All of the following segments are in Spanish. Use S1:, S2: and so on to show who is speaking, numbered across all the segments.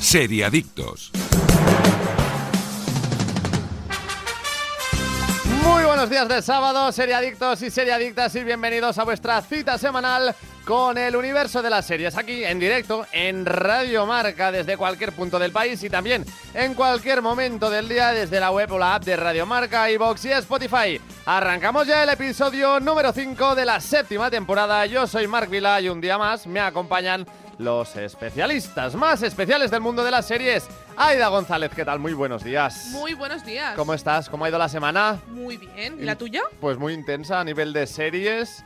S1: Seriadictos.
S2: Muy buenos días de sábado, seriadictos y seriadictas, y bienvenidos a vuestra cita semanal con el universo de las series, aquí en directo en Radio Marca desde cualquier punto del país y también en cualquier momento del día desde la web o la app de Radio Marca, iVoox y Spotify. Arrancamos ya el episodio número 5 de la séptima temporada. Yo soy Marc Vila y un día más me acompañan los especialistas más especiales del mundo de las series. Aida González, ¿qué tal? Muy buenos días.
S3: Muy buenos días.
S2: ¿Cómo estás? ¿Cómo ha ido la semana?
S3: Muy bien. ¿Y la tuya?
S2: Pues muy intensa a nivel de series.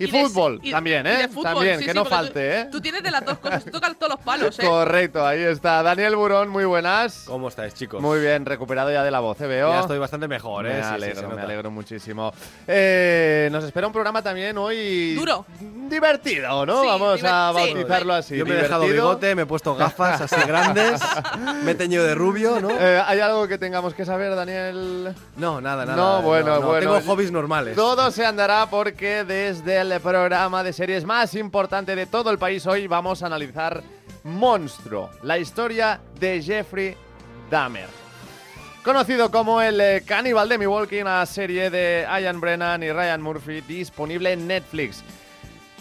S2: Y,
S3: Y de-
S2: fútbol
S3: y-
S2: también,
S3: y
S2: ¿eh?
S3: de fútbol,
S2: también,
S3: sí,
S2: que
S3: sí,
S2: no
S3: tú-
S2: falte, ¿eh?
S3: Tú tienes de las dos cosas, tocas todos los palos, ¿eh?
S2: Correcto, ahí está. Daniel Burón, muy buenas.
S4: ¿Cómo estáis, chicos?
S2: Muy bien, recuperado ya de la voz, ¿eh? Veo.
S4: Ya estoy bastante mejor, ¿eh?
S2: Me
S4: Sí, sí,
S2: alegro, me alegro muchísimo. Eh, nos espera un programa también hoy...
S3: Duro.
S2: Divertido, ¿no?
S3: Sí,
S2: Vamos a bautizarlo así.
S4: Yo me he dejado bigote, me he puesto gafas así grandes, me he teñido de rubio, ¿no?
S2: Eh, ¿Hay algo que tengamos que saber, Daniel?
S4: No, nada, nada.
S2: No, bueno, bueno.
S4: Tengo hobbies normales.
S2: Todo se andará porque desde el programa de series más importante de todo el país hoy vamos a analizar Monstruo, la historia de Jeffrey Dahmer. Conocido como el eh, caníbal de Milwaukee, una serie de Ian Brennan y Ryan Murphy disponible en Netflix.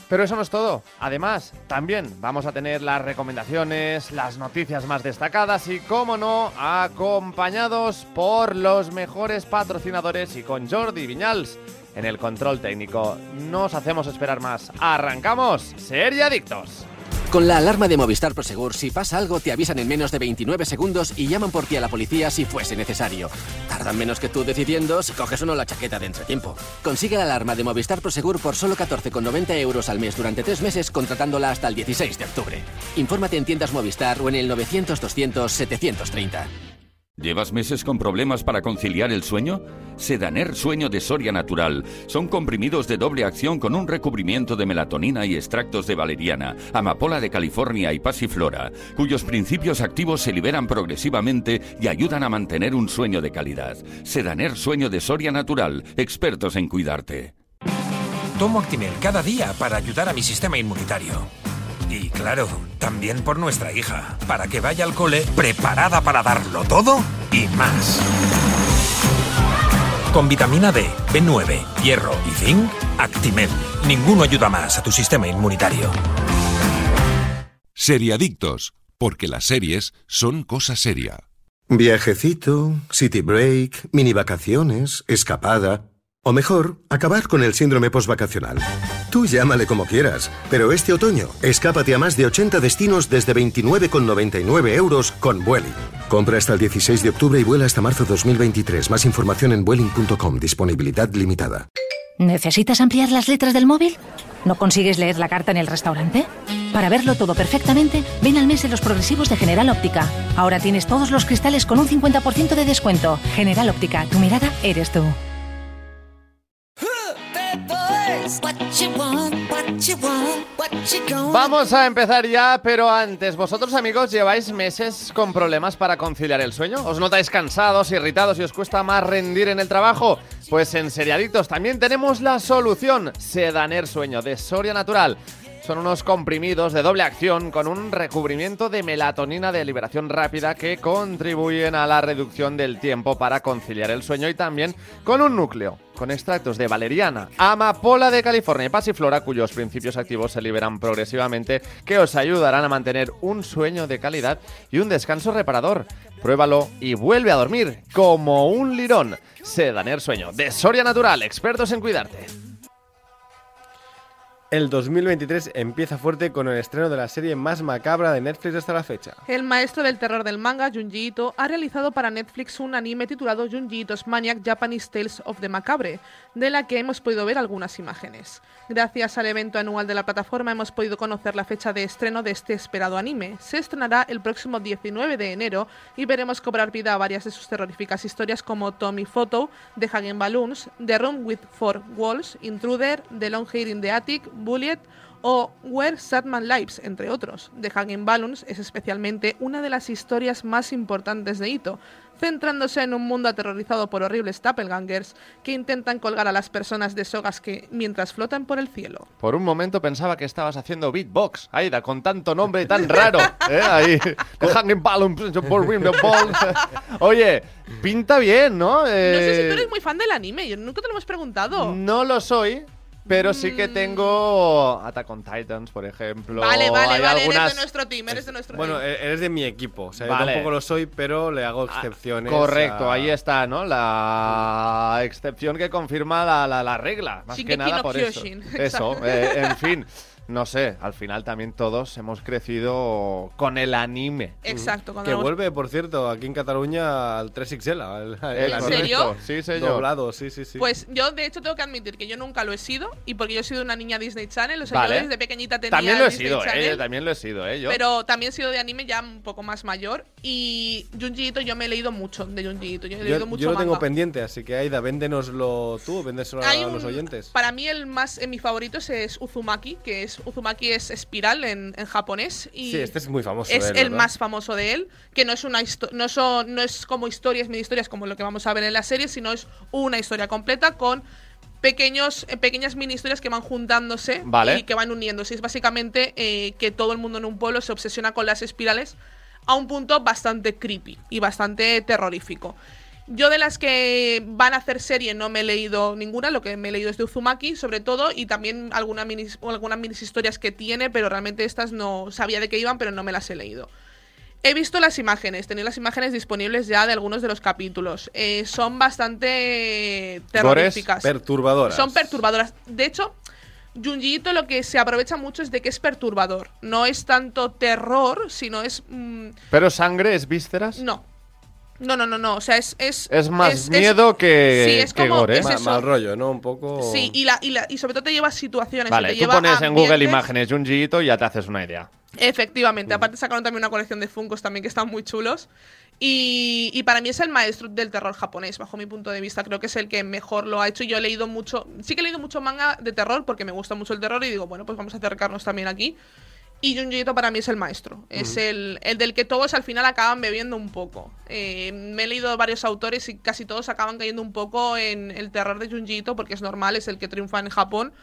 S2: Pero eso no es todo. Además, también vamos a tener las recomendaciones, las noticias más destacadas y, como no, acompañados por los mejores patrocinadores y con Jordi Viñals en el control técnico. No os hacemos esperar más. ¡Arrancamos! ¡Serie Adictos!
S5: Con la alarma de Movistar Prosegur, si pasa algo, te avisan en menos de 29 segundos y llaman por ti a la policía si fuese necesario. Tardan menos que tú decidiendo si coges o no la chaqueta de entretiempo. Consigue la alarma de Movistar Prosegur por solo 14,90 euros al mes durante tres meses, contratándola hasta el 16 de octubre. Infórmate en tiendas Movistar o en el 900-200-730.
S1: ¿Llevas meses con problemas para conciliar el sueño? Sedaner Sueño de Soria Natural. Son comprimidos de doble acción con un recubrimiento de melatonina y extractos de valeriana, amapola de California y pasiflora, cuyos principios activos se liberan progresivamente y ayudan a mantener un sueño de calidad. Sedaner Sueño de Soria Natural. Expertos en cuidarte.
S6: Tomo Actimel cada día para ayudar a mi sistema inmunitario. Y claro, también por nuestra hija, para que vaya al cole preparada para darlo todo y más. Con vitamina D, B9, hierro y zinc, Actimel. Ninguno ayuda más a tu sistema inmunitario.
S1: Seriadictos. Porque las series son cosa seria.
S7: Viajecito, city break, mini vacaciones, escapada. O mejor, acabar con el síndrome postvacacional. Tú llámale como quieras, pero este otoño, escápate a más de 80 destinos desde 29,99 euros con Vueling. Compra hasta el 16 de octubre y vuela hasta marzo 2023. Más información en Vueling.com. Disponibilidad limitada.
S8: ¿Necesitas ampliar las letras del móvil? ¿No consigues leer la carta en el restaurante? Para verlo todo perfectamente, ven al mes de los progresivos de General Óptica. Ahora tienes todos los cristales con un 50% de descuento. General Óptica, tu mirada eres tú.
S2: Vamos a empezar ya, pero antes, vosotros amigos lleváis meses con problemas para conciliar el sueño. ¿Os notáis cansados, irritados y os cuesta más rendir en el trabajo? Pues en Seriadictos también tenemos la solución. Sedaner Sueño de Soria Natural. Son unos comprimidos de doble acción con un recubrimiento de melatonina de liberación rápida que contribuyen a la reducción del tiempo para conciliar el sueño y también con un núcleo con extractos de valeriana, amapola de California y pasiflora cuyos principios activos se liberan progresivamente que os ayudarán a mantener un sueño de calidad y un descanso reparador. Pruébalo y vuelve a dormir como un lirón. Sedaner Sueño de Soria Natural, expertos en cuidarte.
S4: El 2023 empieza fuerte con el estreno de la serie más macabra de Netflix hasta la fecha.
S3: El maestro del terror del manga, Junji Ito, ha realizado para Netflix un anime titulado Junji Ito's Maniac Japanese Tales of the Macabre, de la que hemos podido ver algunas imágenes. Gracias al evento anual de la plataforma hemos podido conocer la fecha de estreno de este esperado anime. Se estrenará el próximo 19 de enero y veremos cobrar vida a varias de sus terroríficas historias como Tommy Photo, The Hagen Balloons, The Room with Four Walls, Intruder, The Long Hair in the Attic, Bullet o Where Sadman Lives, entre otros. The Hagen Balloons es especialmente una de las historias más importantes de Ito. centrándose en un mundo aterrorizado por horribles doppelgangers que intentan colgar a las personas de sogas que mientras flotan por el cielo.
S2: Por un momento pensaba que estabas haciendo beatbox, Aida, con tanto nombre tan raro. ¿eh? Ahí, hanging balloons, boring the balls. Oye, pinta bien, ¿no?
S3: No sé si
S2: Eh,
S3: tú eres muy fan del anime, yo nunca te lo hemos preguntado.
S2: No lo soy, pero sí
S3: Mm.
S2: que tengo Attack on Titans, por ejemplo.
S3: Vale, vale,
S2: Hay
S3: vale,
S2: algunas-
S3: eres de nuestro team, eres de nuestro
S4: Bueno,
S3: team.
S4: e- eres de mi equipo. O sea,
S2: Vale.
S4: yo tampoco lo soy, pero le hago excepciones.
S2: Correcto,
S4: a-
S2: ahí está, ¿no? La excepción que confirma la, la- la regla, más que nada
S3: no
S2: por eso. Eso, eh, en fin, no sé, al final también todos hemos crecido con el anime.
S3: Exacto, cuando
S4: Que vuelve, por cierto, aquí en Cataluña al 3XL. al- al-
S2: Eh,
S3: ¿En serio?
S2: Sí, señor.
S4: Doblado, sí, sí, sí.
S3: Pues yo, de hecho, tengo que admitir que yo nunca lo he sido y porque yo he sido una niña Disney Channel, o sea,
S2: Vale.
S3: yo desde pequeñita tenía
S2: También lo he
S3: Disney
S2: sido,
S3: Channel,
S2: eh, también lo he sido, eh, yo.
S3: Pero también he sido de anime ya un poco más mayor y Junji Ito yo me he leído mucho de Junji Ito, yo he leído
S4: yo,
S3: mucho
S4: yo lo tengo pendiente, así que Aida, véndenoslo tú, véndeselo a los
S3: un-
S4: oyentes.
S3: Para mí el más, eh, mi favorito es, es Uzumaki, que es Uzumaki es espiral en, en japonés y
S4: Sí, este es muy famoso.
S3: es
S4: él,
S3: el
S4: ¿verdad?
S3: más famoso de él, que no es una no son no es como historias, mini historias como lo que vamos a ver en la serie, sino es una historia completa con pequeños eh, pequeñas mini historias que van juntándose
S2: Vale.
S3: y que van uniéndose. Es básicamente eh, que todo el mundo en un pueblo se obsesiona con las espirales a un punto bastante creepy y bastante terrorífico. Yo de las que van a hacer serie no me he leído ninguna, lo que me he leído es de Uzumaki, sobre todo, y también alguna minis, algunas minis historias que tiene, pero realmente estas no sabía de qué iban, pero no me las he leído. He visto las imágenes, tenía las imágenes disponibles ya de algunos de los capítulos. Eh, son bastante terroríficas.
S4: Perturbadoras.
S3: Son perturbadoras. De hecho, Junji lo que se aprovecha mucho es de que es perturbador. No es tanto terror, sino es... mm,
S2: Pero sangre es vísceras.
S3: no. No, no, no, no. O sea, es... Es,
S2: Es más
S3: es-
S2: miedo que,
S3: Sí, es
S2: que
S3: como-
S2: gore.
S4: Ma-
S3: eso.
S4: mal rollo, ¿no? Un poco.
S3: Sí, y, la, y, la- y sobre todo te lleva a situaciones.
S2: Vale,
S3: te
S2: tú
S3: lleva
S2: pones en Google imágenes Junji Ito y ya te haces una idea.
S3: Efectivamente, aparte sacaron también una colección de Funkos también que están muy chulos. Y, y para mí es el maestro del terror japonés, bajo mi punto de vista. Creo que es el que mejor lo ha hecho. Yo he leído mucho, sí que he leído mucho manga de terror porque me gusta mucho el terror y digo, bueno, pues vamos a acercarnos también aquí. Y Junji Ito para mí es el maestro. Es el, el del que todos al final acaban bebiendo un poco. Eh, me he leído varios autores y casi todos acaban cayendo un poco en el terror de Junji Ito porque es normal, es el que triunfa en Japón.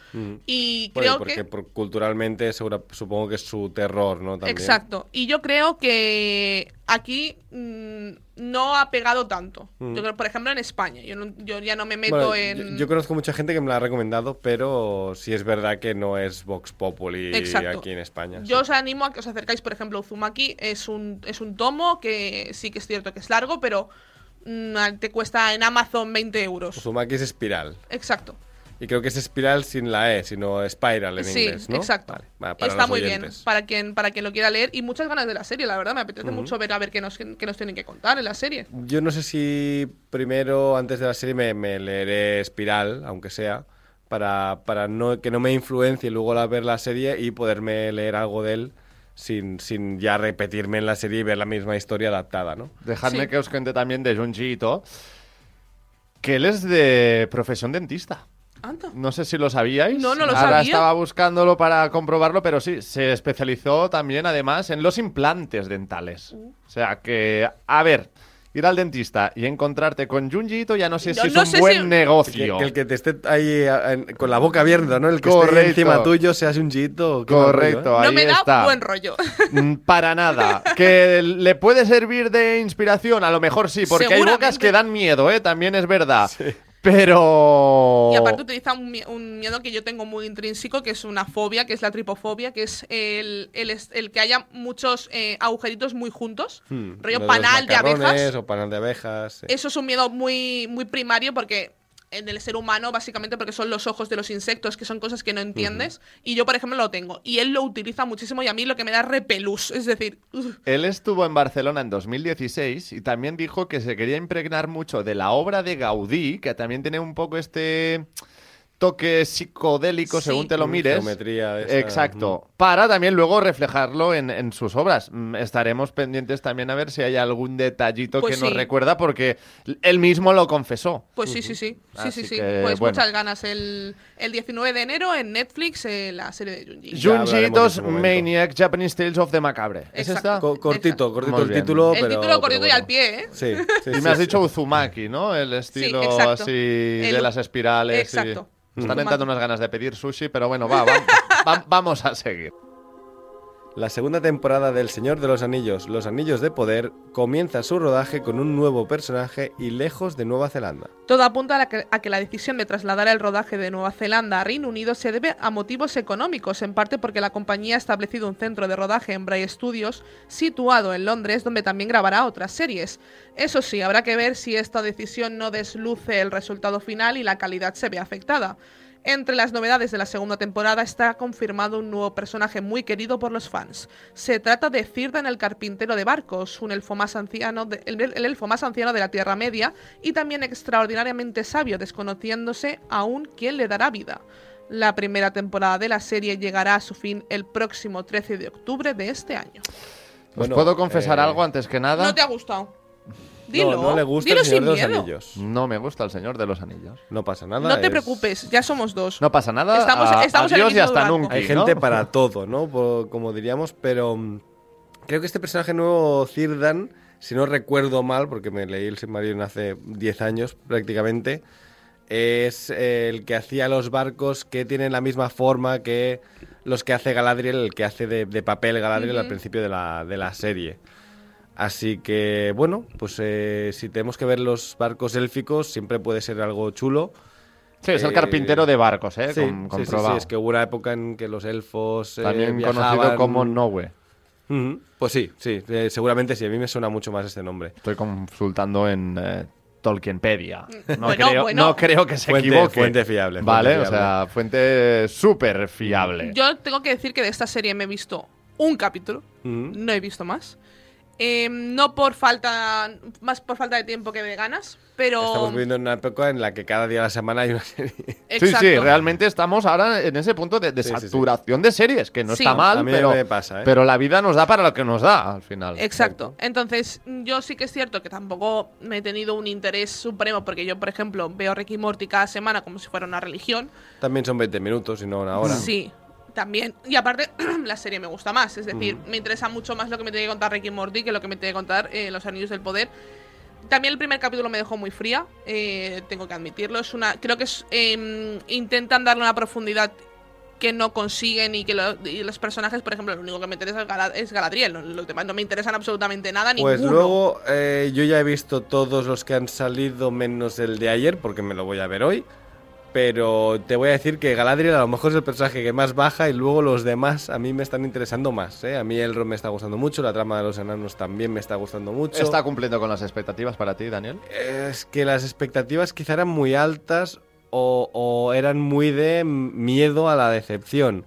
S3: Y
S4: Bueno,
S3: creo
S4: porque
S3: que...
S4: por- culturalmente segura- supongo que es su terror, ¿no? También.
S3: Exacto. Y yo creo que aquí mm, no ha pegado tanto. Yo creo, por ejemplo, en España. Yo, no- yo ya no me meto
S4: Bueno,
S3: en.
S4: yo, yo conozco mucha gente que me la ha recomendado, pero sí es verdad que no es Vox Populi
S3: Exacto.
S4: aquí en España.
S3: Yo
S4: sí.
S3: os animo a que os acercáis, por ejemplo, Uzumaki es un, es un tomo que sí que es cierto que es largo, pero mm, te cuesta en Amazon 20 euros.
S4: Uzumaki es espiral.
S3: Exacto.
S4: Y creo que es espiral sin la E, sino spiral en
S3: sí,
S4: inglés, ¿no?
S3: exacto.
S4: Vale, va, para
S3: Está muy
S4: oyentes.
S3: bien para quien, para quien lo quiera leer. Y muchas ganas de la serie, la verdad. Me apetece mucho ver a ver qué nos, qué nos tienen que contar en la serie.
S4: Yo no sé si primero, antes de la serie, me, me leeré Espiral, aunque sea, para, para no, que no me influencie luego al ver la serie y poderme leer algo de él sin, sin ya repetirme en la serie y ver la misma historia adaptada, ¿no?
S2: Dejadme
S3: Sí.
S2: que os cuente también de Junji Ito, que él es de profesión dentista.
S3: Anda.
S2: No sé si lo sabíais.
S3: No, no lo
S2: Ahora
S3: sabía.
S2: estaba buscándolo para comprobarlo, pero sí, se especializó también además en los implantes dentales.
S3: Uh.
S2: O sea que, a ver, ir al dentista y encontrarte con Junji Ito ya no sé si es
S3: no
S2: un buen
S3: si-
S2: negocio.
S4: que el que te esté ahí en- con la boca abierta, ¿no? El que esté
S2: Correcto.
S4: encima tuyo chito. qué mal rollo,
S2: Correcto,
S4: ¿eh?
S2: ahí
S3: no me da
S2: está.
S3: buen rollo.
S2: Mm, Para nada. ¿Que le puede servir de inspiración? A lo mejor sí, porque hay bocas que dan miedo, ¿eh? También es verdad. Pero...
S3: Y aparte utiliza un, mie- un miedo que yo tengo muy intrínseco, que es una fobia, que es la tripofobia, que es el, el, el que haya muchos eh, agujeritos muy juntos,
S4: Hmm,
S3: rollo panal de abejas.
S4: O panal de abejas. sí.
S3: Eso es un miedo muy, muy primario porque en el ser humano, básicamente porque son los ojos de los insectos, que son cosas que no entiendes. Y yo, por ejemplo, lo tengo. Y él lo utiliza muchísimo y a mí lo que me da repelús. Es decir,
S2: Él estuvo en Barcelona en 2016 y también dijo que se quería impregnar mucho de la obra de Gaudí, que también tiene un poco este toque psicodélico
S3: Sí.
S2: según te lo
S4: Mm,
S2: mires.
S4: geometría esa,
S2: Exacto. Para también luego reflejarlo en, en sus obras. Mm, Estaremos pendientes también a ver si hay algún detallito
S3: Pues
S2: que nos recuerda porque él mismo lo confesó.
S3: Pues sí, sí, sí. Sí, sí, sí.
S2: que,
S3: Pues
S2: bueno.
S3: muchas ganas. El, el 19 de enero en Netflix eh, la serie de Junji.
S2: Junji
S4: en
S2: Ito's
S4: su momento.
S2: Maniac Japanese Tales of the Macabre. ¿Es esta?
S4: Co- cortito,
S3: Exacto.
S4: cortito el título,
S3: el
S4: pero...
S3: título cortito
S4: pero
S3: y al
S4: bueno.
S3: pie, ¿eh?
S4: Sí, sí,
S2: Y
S4: sí,
S2: me has
S4: sí.
S2: dicho Uzumaki, ¿no? El estilo así
S3: El-
S2: de las espirales.
S3: Exacto.
S2: Están
S3: Uzumaki.
S2: entrando unas ganas de pedir sushi, pero bueno, va, va- va- vamos a seguir.
S4: La segunda temporada del Señor de los Anillos, Los Anillos de Poder, comienza su rodaje con un nuevo personaje y lejos de Nueva Zelanda.
S3: Todo apunta a, que, a que la decisión de trasladar el rodaje de Nueva Zelanda a Reino Unido se debe a motivos económicos, en parte porque la compañía ha establecido un centro de rodaje en Bray Studios situado en Londres, donde también grabará otras series. Eso sí, habrá que ver si esta decisión no desluce el resultado final y la calidad se ve afectada. Entre las novedades de la segunda temporada está confirmado un nuevo personaje muy querido por los fans. Se trata de Círdan el carpintero de barcos, un elfo más anciano de- el, el elfo más anciano de la Tierra Media y también extraordinariamente sabio, desconociéndose aún quién le dará vida. La primera temporada de la serie llegará a su fin el próximo 13 de octubre de este año.
S2: ¿Os
S4: Bueno,
S2: puedo confesar
S4: eh,
S2: algo antes que nada?
S3: ¿No te ha gustado? Dilo,
S4: no, no le gusta
S3: dilo
S4: el Señor
S3: sin
S4: de los
S3: miedo.
S4: Anillos.
S2: No me gusta el Señor de los Anillos.
S4: No pasa nada.
S3: No te
S4: es-
S3: preocupes, ya somos dos.
S2: No pasa nada.
S3: Estamos-
S2: a-
S3: estamos en el
S2: adiós y
S3: mismo
S2: hasta
S3: barco.
S2: nunca.
S4: Hay gente para todo, ¿no? Como diríamos, pero mm, creo que este personaje nuevo, Círdan, si no recuerdo mal, porque me leí el Silmarillion hace 10 años prácticamente, es eh, el que hacía los barcos que tienen la misma forma que los que hace Galadriel, el que hace de, de papel Galadriel al principio de la, de la serie. Así que, bueno, pues eh, si tenemos que ver los barcos élficos, siempre puede ser algo chulo.
S2: Sí, es el
S4: Eh,
S2: carpintero de barcos, ¿eh?
S4: Sí,
S2: Com-
S4: sí, sí, es que hubo una época en que los elfos eh,
S2: También conocido como Nowe.
S4: Ujú, Pues sí, sí, eh, seguramente sí. A mí me suena mucho más este nombre.
S2: Estoy consultando en eh, Tolkienpedia. No,
S3: Bueno,
S2: creo,
S3: bueno.
S2: no creo que se
S4: Fuente-
S2: equivoque.
S4: fuente fiable, fuente
S2: Vale, o sea, fuente súper fiable.
S3: Yo tengo que decir que de esta serie me he visto un capítulo, no he visto más. Eh, no por falta, más por falta de tiempo que de ganas, pero...
S4: Estamos viviendo en una época en la que cada día de la semana hay una serie.
S2: Sí,
S3: Exacto.
S2: sí, realmente estamos ahora en ese punto de, de
S4: Sí, sí, sí.
S2: saturación de series, que no
S3: Sí.
S2: está mal, pero,
S4: me pasa, ¿eh?
S2: pero la vida nos da para lo que nos da al final.
S3: Exacto. Entonces, yo sí que es cierto que tampoco me he tenido un interés supremo, porque yo, por ejemplo, veo Ricky Morty cada semana como si fuera una religión.
S4: También son 20 minutos y no una hora.
S3: Sí, también. Y aparte, la serie me gusta más. Es decir, me interesa mucho más lo que me tiene que contar Ricky Morty que lo que me tiene que contar eh, Los Anillos del Poder. También el primer capítulo me dejó muy fría, eh, tengo que admitirlo. Es una, creo que es, eh, intentan darle una profundidad que no consiguen y que lo- y los personajes, por ejemplo, lo único que me interesa es, Gala- es Galadriel. lo- Los demás no me interesan absolutamente nada,
S4: Pues
S3: ninguno.
S4: luego eh, yo ya he visto todos los que han salido menos el de ayer, porque me lo voy a ver hoy. Pero te voy a decir que Galadriel a lo mejor es el personaje que más baja y luego los demás a mí me están interesando más. ¿eh? A mí el me está gustando mucho, la trama de los enanos también me está gustando mucho.
S2: ¿Está cumpliendo con las expectativas para ti, Daniel?
S4: Es que las expectativas quizá eran muy altas o, o eran muy de miedo a la decepción.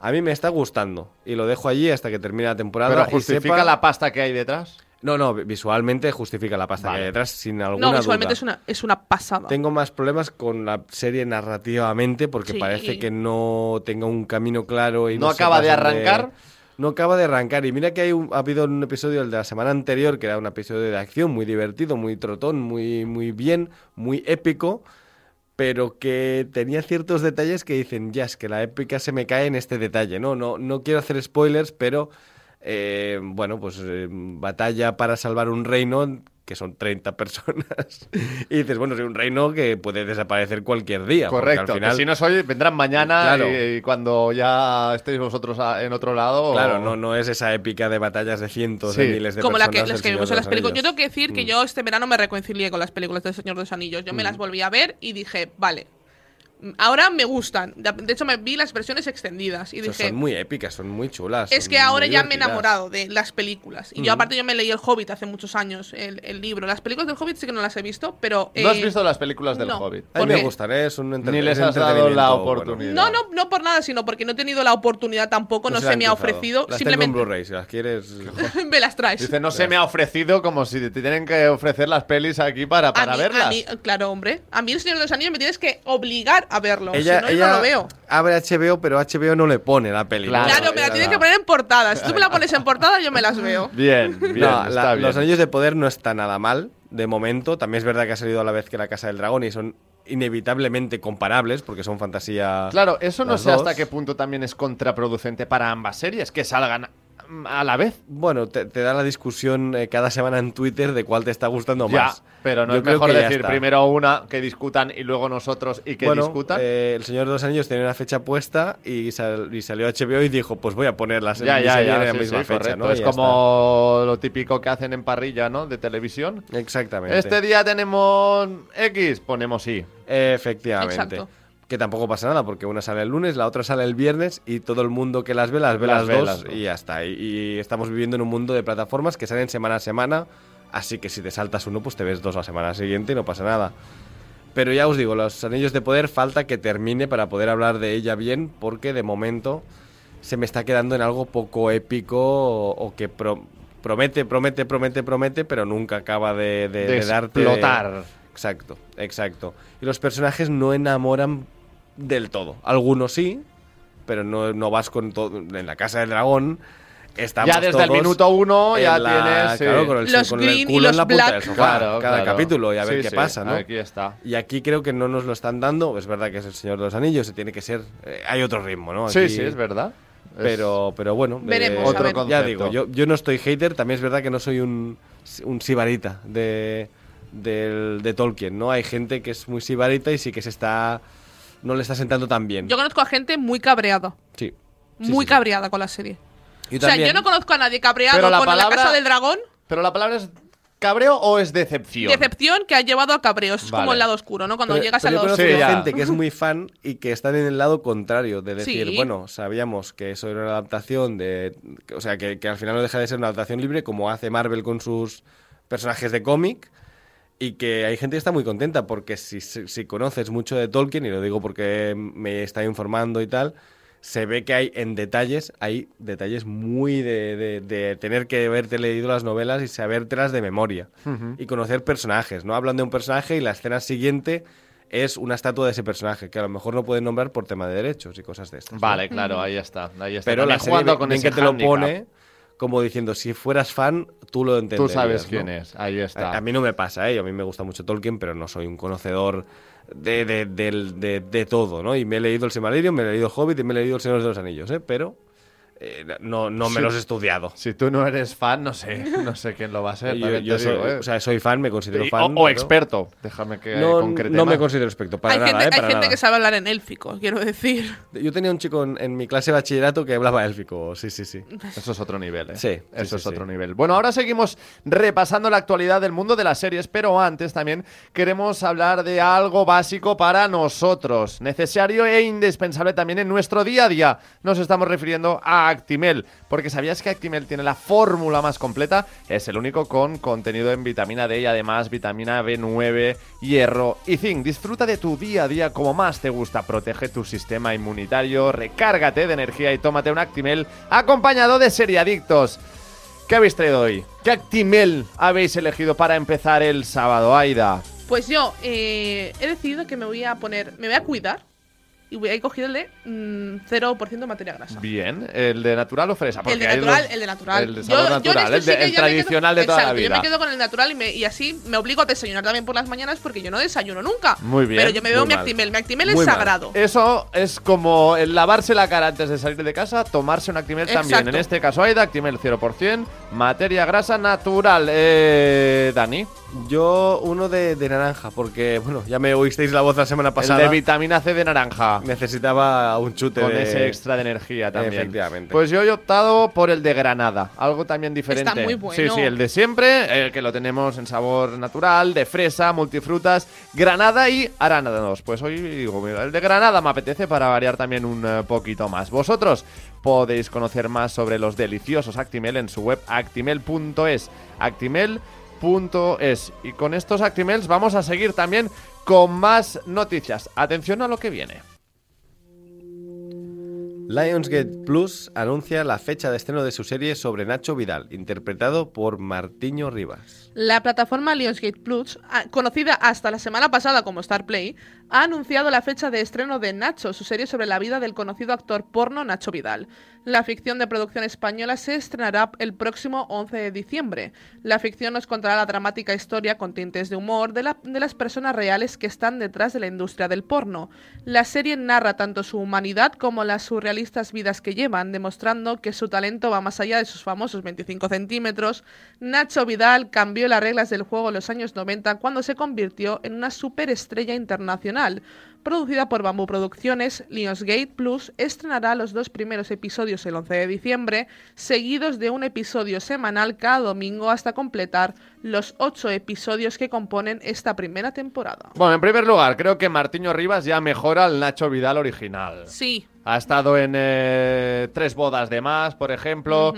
S4: A mí me está gustando y lo dejo allí hasta que termine la temporada.
S2: ¿Pero
S4: y
S2: justifica
S4: sepa-
S2: la pasta que hay detrás?
S4: No, no, visualmente justifica la pasta
S2: Vale.
S4: que hay detrás sin alguna
S3: No, visualmente
S4: duda.
S3: es una, es una pasada.
S4: Tengo más problemas con la serie narrativamente porque
S3: Sí.
S4: parece que no tenga un camino claro y
S2: ¿No
S4: no,
S2: acaba de arrancar?
S4: No acaba de arrancar. Y mira que hay un- ha habido un episodio, el de la semana anterior, que era un episodio de acción muy divertido, muy trotón, muy, muy bien, muy épico, pero que tenía ciertos detalles que dicen, ya es que la épica se me cae en este detalle. No, no, no quiero hacer spoilers, pero eh, bueno, pues eh, batalla para salvar un reino que son 30 personas. y dices, bueno, es un reino que puede desaparecer cualquier día.
S2: Correcto.
S4: Al final,
S2: que si no soy, vendrán mañana
S4: Claro.
S2: y, y cuando ya estéis vosotros a- en otro lado.
S4: Claro, no, no es esa épica de batallas de cientos
S2: Sí.
S4: de miles de
S3: como la
S4: personas.
S3: que,
S4: del
S3: las que vimos en las películas. Yo tengo que decir que
S4: Mm.
S3: yo este verano me reconcilié con las películas del Señor de los Anillos. Yo me las volví a ver y dije, vale, mm, ahora me gustan. De hecho, me vi las versiones extendidas y
S4: O sea,
S3: dije,
S4: son muy épicas, son muy chulas.
S3: es que ahora ya me he enamorado de las películas. Y yo aparte yo me leí El Hobbit hace muchos años, el, el libro. Las películas del Hobbit sí que no las he visto, pero...
S2: ¿No has
S3: eh,
S2: visto las películas del
S3: no.
S2: Hobbit?
S4: A mí me gustan, ¿eh? es un
S2: Ni les
S4: es
S2: has dado la
S4: entretenimiento,
S2: oportunidad.
S3: No, no, no por nada, sino porque no he tenido la oportunidad tampoco, no,
S4: se
S3: me ha ofrecido.
S4: Las
S3: simplemente
S4: tengo en Blu-ray, si las quieres...
S3: me las traes.
S2: Dice, no se me ha ofrecido como si te tienen que ofrecer las pelis aquí para, para
S3: a mí,
S2: verlas.
S3: a mí- claro, hombre. A mí el Señor de los Anillos me tienes que obligar a verlo.
S4: Ella,
S3: si no, yo no lo veo.
S4: abre HBO, pero HBO no le pone la peli.
S2: Claro,
S3: Claro, me la tienes que poner en portada. Si tú me la pones en portada, yo me las veo.
S2: Bien, bien,
S4: No,
S2: está
S4: la-
S2: bien.
S4: Los Anillos de Poder no está nada mal, de momento. También es verdad que ha salido a la vez que La Casa del Dragón y son inevitablemente comparables porque son fantasía.
S2: Claro, eso no sé hasta qué punto también es contraproducente para ambas series, que salgan a la vez.
S4: Bueno, te, te da la discusión eh, cada semana en Twitter de cuál te está gustando
S2: Ya,
S4: más.
S2: pero no
S4: Yo
S2: es
S4: creo
S2: mejor decir primero una que discutan y luego nosotros y que
S4: bueno,
S2: discutan.
S4: eh, el Señor de los Anillos tenía una fecha puesta y, sal- y salió HBO y dijo, pues voy a poner la
S2: ya, ya, ya,
S4: en la
S2: sí,
S4: misma
S2: sí,
S4: fecha,
S2: correcto.
S4: ¿no? Y
S2: Es como lo típico que hacen en parrilla, ¿no? De televisión.
S4: Exactamente.
S2: Este día tenemos X, ponemos Y.
S4: Efectivamente.
S3: Exacto.
S4: Que tampoco pasa nada, porque una sale el lunes, la otra sale el viernes y todo el mundo que las ve, las ve
S2: Las
S4: las,
S2: ve
S4: dos,
S2: las
S4: y ya está. Y, y estamos viviendo en un mundo de plataformas que salen semana a semana, así que si te saltas uno, pues te ves dos la semana siguiente y no pasa nada. Pero ya os digo, los Anillos de Poder falta que termine para poder hablar de ella bien, porque de momento se me está quedando en algo poco épico o, o que pro- promete, promete, promete, promete, pero nunca acaba de, de,
S2: De
S4: de darte...
S2: explotar.
S4: Exacto, exacto. Y los personajes no enamoran del todo. Algunos sí, pero no, no vas con todo. En la casa del dragón estamos
S2: Ya desde el minuto uno ya
S4: la-
S2: tienes. sí.
S4: claro, con el,
S3: Los
S4: con el
S3: green y
S4: culo
S3: los
S4: en la punta
S3: black.
S4: del sofá.
S2: Claro,
S4: cada
S2: claro.
S4: capítulo y a ver
S2: Sí,
S4: qué
S2: sí,
S4: pasa, ¿no?
S2: Aquí está.
S4: Y aquí creo que no nos lo están dando. Es verdad que es el Señor de los Anillos, se tiene que ser. eh, hay otro ritmo, ¿no?
S2: Sí,
S4: Aquí-
S2: sí, es verdad.
S4: Pero, pero bueno.
S3: Veremos,
S4: eh,
S3: a
S2: Otro
S3: ver.
S4: ya digo, yo, yo no estoy hater, también es verdad que no soy un, un sibarita de, del- de Tolkien, ¿no? Hay gente que es muy sibarita y sí que se está... no le está sentando tan bien.
S3: Yo conozco a gente muy cabreada.
S4: sí. Sí,
S3: muy
S4: sí, sí.
S3: cabreada con la serie.
S4: Y
S3: o sea,
S4: también-
S3: yo no conozco a nadie cabreado con la casa del dragón.
S2: Pero la palabra es cabreo o es decepción.
S3: Decepción que ha llevado a cabreos. Es
S2: Vale.
S3: como el lado oscuro, ¿no? Cuando
S4: pero-
S3: llegas
S4: pero
S3: al
S4: yo
S3: lado oscuro.
S2: ya.
S4: gente que es muy fan y que están en el lado contrario, de decir,
S3: Sí.
S4: bueno, sabíamos que eso era una adaptación de... O sea, que, que al final no deja de ser una adaptación libre, como hace Marvel con sus personajes de cómic, y que hay gente que está muy contenta, porque si, si, si conoces mucho de Tolkien, y lo digo porque me está informando y tal, se ve que hay en detalles, hay detalles muy de, de- de tener que haberte leído las novelas y sabértelas de memoria. Y conocer personajes, ¿no? Hablan de un personaje y la escena siguiente es una estatua de ese personaje, que a lo mejor no pueden nombrar por tema de derechos y cosas de estas. ¿no?
S2: Vale, claro, ahí está. Ahí está.
S4: Pero
S2: También
S4: la serie bien-
S2: con
S4: bien que te lo
S2: hándicap.
S4: pone como diciendo, si fueras fan, tú lo
S2: Tú
S4: entenderías.
S2: sabes
S4: ¿no?
S2: quién es. Ahí está.
S4: A, a mí no me pasa, ¿eh? A mí me gusta mucho Tolkien, pero no soy un conocedor de, de, de- de todo, ¿no? Y me he leído el Silmarillion, me he leído Hobbit y me he leído El Señor de los Anillos, ¿eh? Pero eh, no, no me
S2: Sí.
S4: los he estudiado.
S2: Si tú no eres fan, no sé, no sé quién lo va a ser.
S4: Yo, soy,
S2: digo, ¿eh?
S4: o sea, soy fan, me considero
S2: Y-
S4: fan.
S2: o, experto. Déjame que
S4: No,
S2: concrete
S4: no me considero experto, para
S3: hay
S4: nada,
S3: gente,
S4: ¿eh?
S3: hay gente que sabe hablar en élfico, quiero decir.
S4: Yo tenía un chico en, en mi clase de bachillerato que hablaba élfico, sí, sí, sí.
S2: Eso es otro nivel, ¿eh?
S4: Sí, sí,
S2: Eso
S4: sí,
S2: es otro
S4: sí.
S2: nivel. Bueno, ahora seguimos repasando la actualidad del mundo de las series, pero antes también queremos hablar de algo básico para nosotros, necesario e indispensable también en nuestro día a día. Nos estamos refiriendo a Actimel, porque ¿sabías que Actimel tiene la fórmula más completa? Es el único con contenido en vitamina D y además vitamina B9, hierro y zinc. Disfruta de tu día a día como más te gusta. Protege tu sistema inmunitario, recárgate de energía y tómate un Actimel acompañado de seriadictos. ¿Qué habéis traído hoy? ¿Qué Actimel habéis elegido para empezar el sábado, Aida?
S3: Pues yo eh, he decidido que me voy a poner, me voy a cuidar y ir cogido el de mm, 0% materia grasa.
S2: Bien, ¿el de natural o fresa?
S3: El de
S2: hay
S3: natural,
S2: los-
S3: el de natural.
S2: El de sabor
S3: Yo-
S2: natural,
S3: este
S2: el, de-
S3: sí que
S2: el
S3: ya me quedo-
S2: tradicional de toda la
S3: Exacto,
S2: vida.
S3: Yo me quedo con el natural y, me- y así me obligo a desayunar también por las mañanas porque yo no desayuno nunca.
S2: Muy bien,
S3: Pero yo me veo mi
S4: mal.
S3: Actimel. Mi Actimel es
S4: mal.
S3: sagrado.
S2: Eso es como el lavarse la cara antes de salir de casa, tomarse un Actimel también. En este caso, Aida, Actimel 0%, materia grasa natural. Eh, Dani,
S4: Yo uno de, de naranja, porque, bueno, ya me oísteis la voz la semana pasada.
S2: el de vitamina C de naranja.
S4: Necesitaba un chute
S2: Con
S4: de...
S2: ese extra de energía también.
S4: Efectivamente.
S2: Pues yo he optado por el de granada, algo también diferente.
S3: Está muy bueno.
S2: Sí, sí, el de siempre, el que lo tenemos en sabor natural, de fresa, multifrutas, granada y arándanos. Pues hoy digo, mira, el de granada me apetece para variar también un eh, poquito más. Vosotros podéis conocer más sobre los deliciosos Actimel en su web actimel.es. Actimel.es. Y con estos Actimels vamos a seguir también con más noticias. Atención a lo que viene.
S4: Lionsgate Plus anuncia la fecha de estreno de su serie sobre Nacho Vidal, interpretado por Martiño Rivas.
S3: La plataforma Lionsgate Plus, a- conocida hasta la semana pasada como Starplay, ha anunciado la fecha de estreno de Nacho, su serie sobre la vida del conocido actor porno Nacho Vidal. La ficción de producción española se estrenará el próximo 11 de diciembre. La ficción nos contará la dramática historia con tintes de humor de, de las personas reales que están detrás de la industria del porno. La serie narra tanto su humanidad como las surrealistas vidas que llevan, demostrando que su talento va más allá de sus famosos 25 centímetros. Nacho Vidal cambió las reglas del juego en los años 90 cuando se convirtió en una superestrella internacional. Producida por Bamboo Producciones, Lionsgate Plus estrenará los dos primeros episodios el 11 de diciembre, seguidos de un episodio semanal cada domingo hasta completar los ocho episodios que componen esta primera temporada.
S2: Bueno, en primer lugar, creo que Martiño Rivas ya mejora al Nacho Vidal original.
S3: Sí,
S2: Ha estado en eh, Tres bodas de más, por ejemplo.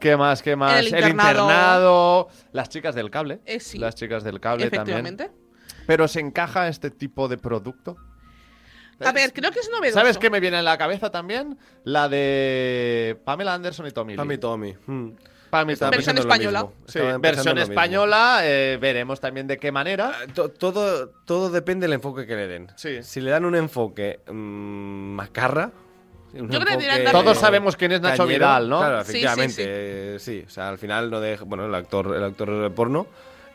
S2: ¿Qué más? ¿Qué más?
S3: el internado.
S2: Las chicas del cable.
S3: Eh, sí.
S2: Las chicas del cable también.
S3: efectivamente.
S2: Pero ¿se encaja este tipo de producto?
S3: A ver, creo que es novedoso.
S2: ¿Sabes qué me viene en la cabeza también? La de Pamela Anderson y Tommy.
S4: Pam y Tommy. Mm.
S2: Pam y Tommy.
S3: Versión española.
S2: Sí, versión española, eh, veremos también de qué manera.
S4: Ah, to- Todo, todo depende del enfoque que le den.
S2: Sí.
S4: Si le dan un enfoque mm, macarra. Un
S3: Yo creo que
S2: Todos sabemos quién es Nacho
S4: cañero,
S2: Vidal, ¿no?
S4: Claro,
S3: Sí, sí,
S4: efectivamente.
S3: sí.
S4: eh, Sí, o sea, al final no deja. Bueno, el actor, el actor porno.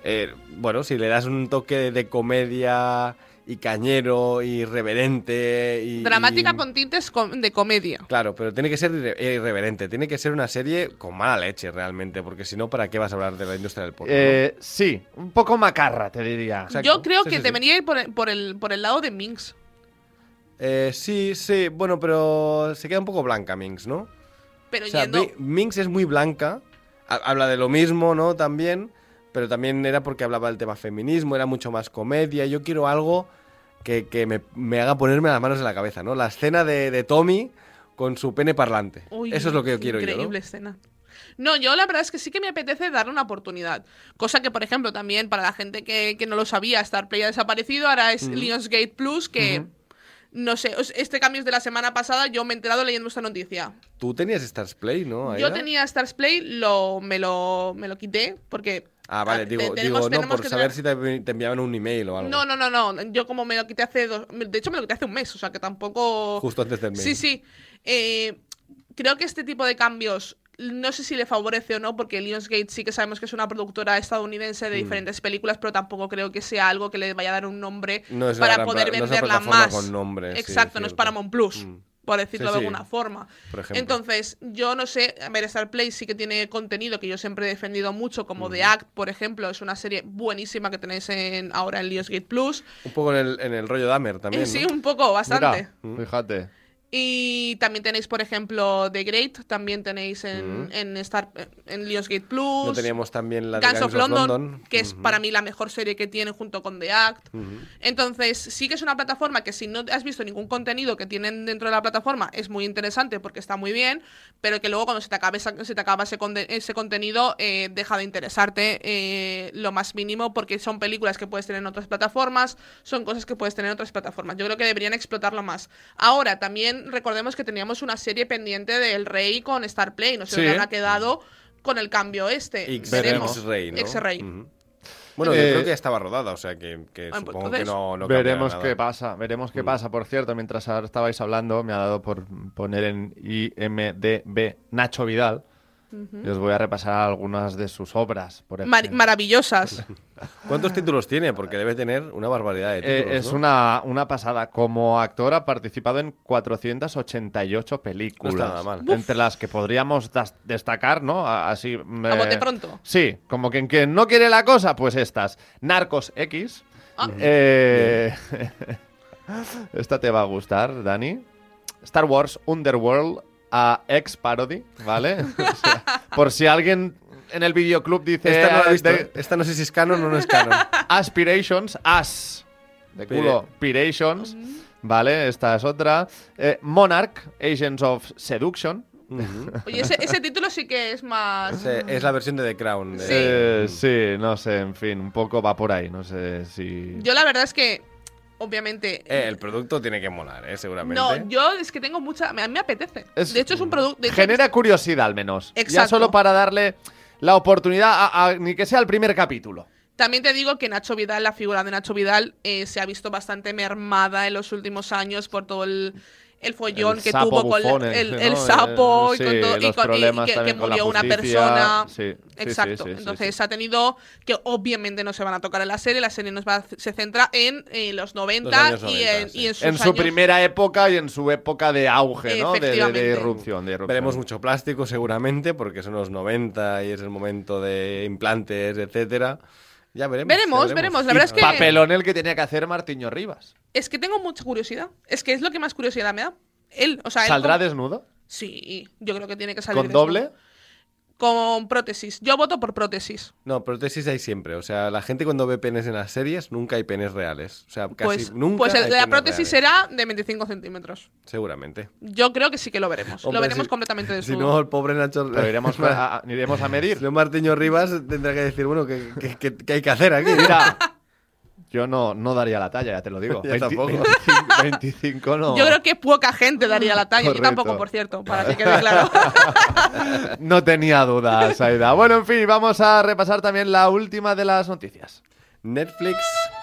S4: eh, bueno, si le das un toque de comedia y cañero y irreverente y.
S3: Dramática
S4: y-
S3: con tintes de comedia.
S4: Claro, pero tiene que ser irre- irreverente, tiene que ser una serie con mala leche realmente, porque si no, ¿para qué vas a hablar de la industria del porno? no?
S2: Eh, sí, un poco macarra, te diría.
S4: Exacto.
S3: Yo creo
S4: Sí,
S3: que
S4: sí, sí.
S3: debería ir por el, por, el, por el lado de Minx.
S4: Eh, sí, sí, bueno, pero se queda un poco blanca Minx, ¿no?
S3: Pero
S4: O sea,
S3: yendo.
S4: Mi- Minx es muy blanca, ha- habla de lo mismo, ¿no? También, pero también era porque hablaba del tema feminismo, era mucho más comedia. Yo quiero algo que, que me, me haga ponerme las manos en la cabeza, ¿no? La escena de, de Tommy con su pene parlante.
S3: Uy,
S4: Eso es lo que yo quiero yo, ¿no?
S3: Increíble escena. No, yo la verdad es que sí que me apetece darle una oportunidad. Cosa que, por ejemplo, también para la gente que, que no lo sabía, Starplay ha desaparecido, ahora es Lionsgate Plus, que no sé, este cambio es de la semana pasada, yo me he enterado leyendo esta noticia.
S4: Tú tenías Stars Play, ¿no?
S3: Yo tenía Stars Play, lo, me, lo, me lo quité porque...
S4: Ah, vale,
S3: ah,
S4: digo,
S3: te- tenemos-
S4: digo no, por saber
S3: tener-
S4: si te, te enviaban un email o algo.
S3: No, no, no, no. Yo como me lo quité hace dos... De hecho, me lo quité hace un mes, o sea que tampoco...
S4: Justo antes del mail.
S3: Sí, sí. Eh, creo que este tipo de cambios no sé si le favorece o no, porque Lionsgate sí que sabemos que es una productora estadounidense
S4: Mm.
S3: de diferentes películas, pero tampoco creo que sea algo que le vaya a dar un nombre
S4: No
S3: para
S4: gran
S3: poder
S4: no
S3: venderla
S4: plataforma
S3: más.
S4: con nombre, sí,
S3: Exacto, no es. Paramount Plus.
S4: Mm.
S3: Por decirlo
S4: Sí,
S3: de alguna forma.
S4: Por.
S3: Entonces, yo no sé, a ver, Star Play sí que tiene contenido que yo siempre he defendido mucho, como The Act, por ejemplo, es una serie buenísima que tenéis en, ahora en Lionsgate Plus.
S4: Un poco en el, en el rollo Dahmer también,
S3: Eh, sí,
S4: ¿no?
S3: un poco, bastante.
S2: Mira, fíjate.
S3: Y también tenéis, por ejemplo, The Great, también tenéis en, en, Star, en Lionsgate Plus.
S4: No teníamos también la de
S3: Guns of London,
S4: London.
S3: que es para mí la mejor serie que tiene junto con The Act. Entonces, sí que es una plataforma que si no has visto ningún contenido que tienen dentro de la plataforma, es muy interesante porque está muy bien, pero que luego cuando se te acabe, se te acaba ese, ese contenido, eh, deja de interesarte eh, lo más mínimo porque son películas que puedes tener en otras plataformas, son cosas que puedes tener en otras plataformas. Yo creo que deberían explotarlo más. Ahora, también recordemos que teníamos una serie pendiente del Rey con Star Play, no sé
S2: Sí.
S3: dónde habrá quedado con el cambio este.
S4: X,
S3: Veremos.
S4: X-Ray, ¿no?
S3: X-Ray.
S4: Ujú. Bueno,
S2: Eh,
S4: yo creo que ya estaba rodada, o sea que, que
S3: Ah, pues
S4: supongo
S3: entonces-
S4: que no,
S2: veremos
S4: nada.
S2: qué pasa, veremos qué pasa. Por cierto, mientras ahora estabais hablando, me ha dado por poner en IMDB Nacho Vidal. Y os voy a repasar algunas de sus obras. Por
S3: Mar-
S2: ejemplo.
S3: maravillosas.
S4: ¿Cuántos títulos tiene? Porque debe tener una barbaridad de
S2: Eh,
S4: títulos,
S2: es
S4: ¿no?
S2: una, una pasada. Como actor ha participado en 488 películas.
S4: No está nada mal.
S2: Entre las que podríamos destacar, ¿no? Así.
S3: A bote pronto.
S2: Sí, como quien, quien no quiere la cosa, pues estas. Narcos X.
S3: Ah.
S2: Eh, esta te va a gustar, Dani. Star Wars Underworld a X Parody, ¿vale? O sea, por si alguien en el videoclub dice.
S4: Esta no la he
S2: eh,
S4: visto.
S2: de-.
S4: Esta no sé si es canon o no es canon.
S2: Aspirations, As. De culo, Pirations. Vale, esta es otra. Eh, Monarch, Agents of Seduction.
S3: Oye, ese, ese título sí que es más.
S4: Es la versión de The Crown. de-
S3: Sí.
S2: Eh, sí, no sé, en fin, un poco va por ahí. No sé si.
S3: Yo la verdad es que obviamente.
S4: Eh, el producto tiene que molar, ¿eh? Seguramente.
S3: no, yo es que tengo mucha. A mí me apetece.
S2: Es-
S3: de hecho, es un producto. hecho,
S2: Genera curiosidad al menos. Ya solo para darle la oportunidad a, a- ni que sea el primer capítulo.
S3: También te digo que Nacho Vidal, la figura de Nacho Vidal, eh, se ha visto bastante mermada en los últimos años por todo el, el follón
S2: El
S3: que tuvo con el, el
S2: ¿no?
S3: sapo
S2: Eh,
S3: y con todo, y
S2: los
S3: con- y- y
S2: problemas
S3: que, murió una persona.
S2: sí, sí, sí,
S3: Exacto.
S2: sí, sí,
S3: Entonces
S2: sí.
S3: ha tenido que obviamente no se van a tocar en la serie. La serie nos va, se centra en eh, los 90
S4: Los
S3: y,
S4: 90,
S3: en,
S4: sí.
S3: y en sus
S2: En su
S3: años-
S2: primera época y en su época de auge, ¿no? De, de- de
S3: Efectivamente.
S2: irrupción, de irrupción.
S4: Veremos mucho plástico seguramente, porque son los 90 y es el momento de implantes, etcétera. Ya veremos.
S3: Veremos,
S4: ya
S3: veremos. La verdad es que,
S2: Papelón el que tenía que hacer Martiño Rivas.
S3: es que tengo mucha curiosidad. Es que es lo que más curiosidad me da. Él, o sea, él
S2: ¿Saldrá
S3: como-
S2: desnudo?
S3: Sí, yo creo que tiene que salir
S2: ¿Con
S3: desnudo.
S2: doble?
S3: Con prótesis. Yo voto por prótesis.
S4: No, prótesis hay siempre. O sea, la gente cuando ve penes en las series, nunca hay penes reales. O sea, casi
S3: Pues,
S4: nunca.
S3: pues el-
S4: hay
S3: la
S4: penes
S3: prótesis
S4: reales.
S3: será de 25 centímetros.
S4: Seguramente.
S3: Yo creo que sí que lo veremos.
S4: Hombre,
S3: lo veremos
S4: si-
S3: completamente
S4: Si
S3: desnudo.
S4: no, el pobre Nacho.
S2: Pero iremos a, a- iremos a medir.
S4: Martiño Rivas tendrá que decir, bueno, ¿qué, qué- qué- qué hay que hacer aquí?
S2: Mira, yo no, no daría la talla, ya te lo digo.
S4: Yo tampoco.
S2: 25, 25 no.
S3: Yo creo que poca gente daría la talla. Yo
S2: Correcto.
S3: tampoco, por cierto, para que quede claro.
S2: No tenía dudas, Aida. Bueno, en fin, vamos a repasar también la última de las noticias.
S4: Netflix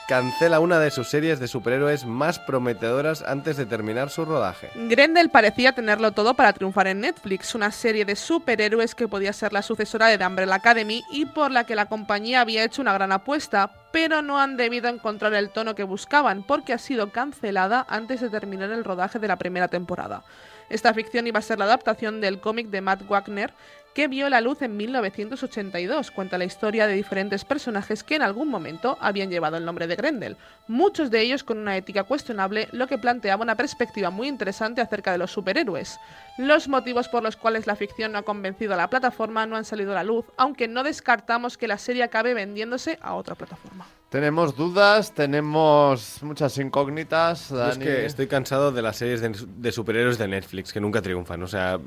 S4: cancela una de sus series de superhéroes más prometedoras antes de terminar su rodaje.
S3: Grendel parecía tenerlo todo para triunfar en Netflix, una serie de superhéroes que podía ser la sucesora de The Umbrella Academy y por la que la compañía había hecho una gran apuesta, pero no han debido encontrar el tono que buscaban porque ha sido cancelada antes de terminar el rodaje de la primera temporada. Esta ficción iba a ser la adaptación del cómic de Matt Wagner, que vio la luz en 1982. Cuenta la historia de diferentes personajes que en algún momento habían llevado el nombre de Grendel, muchos de ellos con una ética cuestionable, lo que planteaba una perspectiva muy interesante acerca de los superhéroes. Los motivos por los cuales la ficción no ha convencido a la plataforma no han salido a la luz, aunque no descartamos que la serie acabe vendiéndose a otra plataforma.
S2: Tenemos dudas, tenemos muchas incógnitas.
S4: Yo es
S2: Dani.
S4: que estoy cansado de las series de, de superhéroes de Netflix, que nunca triunfan. O sea,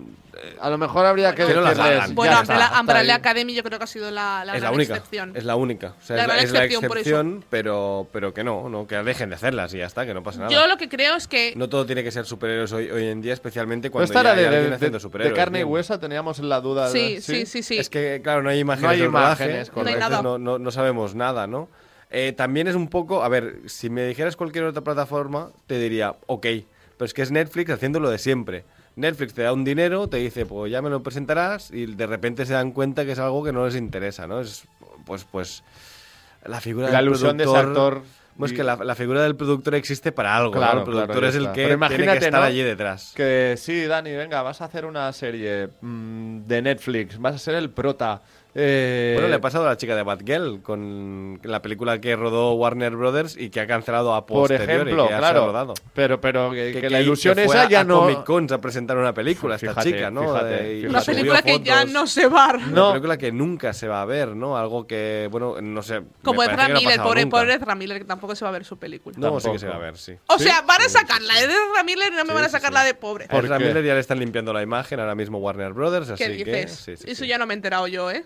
S2: A lo mejor habría que
S4: Que no las
S2: decirles.
S3: Bueno,
S2: está,
S3: Umbrella. Academy yo creo que ha sido la, la
S4: es la
S3: gran
S4: única.
S3: excepción.
S4: Es la única. O sea,
S3: La
S4: es, la,
S3: gran
S4: es la
S3: excepción, por eso.
S4: excepción, pero, pero que no, no, que dejen de hacerlas y ya está, que no pasa nada.
S3: Yo lo que creo es que
S4: No todo tiene que ser superhéroes hoy, hoy en día, especialmente
S2: No
S4: cuando
S2: esta
S4: ya hay
S2: de,
S4: alguien
S2: de-
S4: haciendo superhéroes.
S2: de carne y hueso, teníamos la duda.
S3: sí,
S2: de-
S3: sí, sí, sí.
S4: Es que, claro, no hay imágenes.
S2: No hay imágenes,
S3: No hay nada.
S4: No, no- no sabemos nada, ¿no? Eh, también es un poco. A ver, si me dijeras cualquier otra plataforma, te diría, ok. Pero es que es Netflix haciendo lo de siempre. Netflix te da un dinero, te dice, pues ya me lo presentarás, y de repente se dan cuenta que es algo que no les interesa, ¿no? Es, pues, pues. La figura
S2: La
S4: del
S2: ilusión de ese actor.
S4: Pues
S2: y-
S4: que la, la figura del productor existe para algo,
S2: Claro,
S4: ¿no? El productor
S2: claro,
S4: es el que
S2: Pero
S4: tiene que estar
S2: ¿no?
S4: allí detrás.
S2: Que sí, Dani, venga, vas a hacer una serie mm, de Netflix, vas a ser el prota. Eh,
S4: Bueno, le ha pasado a la chica de Batgirl con la película que rodó Warner Brothers y que ha cancelado a
S2: por
S4: posteriori,
S2: ejemplo,
S4: que ya se ha
S2: claro.
S4: rodado.
S2: Pero, pero que, que
S4: que
S2: la
S4: que
S2: ilusión
S4: fue
S2: esa
S4: a-
S2: ya
S4: a
S2: no.
S4: Comic Con a presentar una película esta
S2: Fíjate,
S4: chica, ¿no?
S2: fíjate,
S4: Eh,
S3: una película que ya no se va.
S4: Una
S2: No.
S4: película que nunca se va a ver, ¿no? Algo que, bueno, no sé.
S3: Como Ezra
S4: que
S3: Miller, pobre, pobre Ezra Miller, que tampoco se va a ver su película.
S4: No, sí
S2: Tampoco.
S4: que se va a ver, sí.
S3: O sea, van a sacarla de Ezra Miller y no me
S4: Sí,
S3: van a
S4: sí,
S3: sacar
S4: sí.
S3: la de pobre.
S4: A Ezra? Miller ya le están limpiando la imagen ahora mismo Warner Brothers, así
S3: ¿Qué
S4: que...
S3: dices?
S4: sí, sí,
S3: Eso
S4: sí.
S3: ya no me he enterado yo, ¿eh?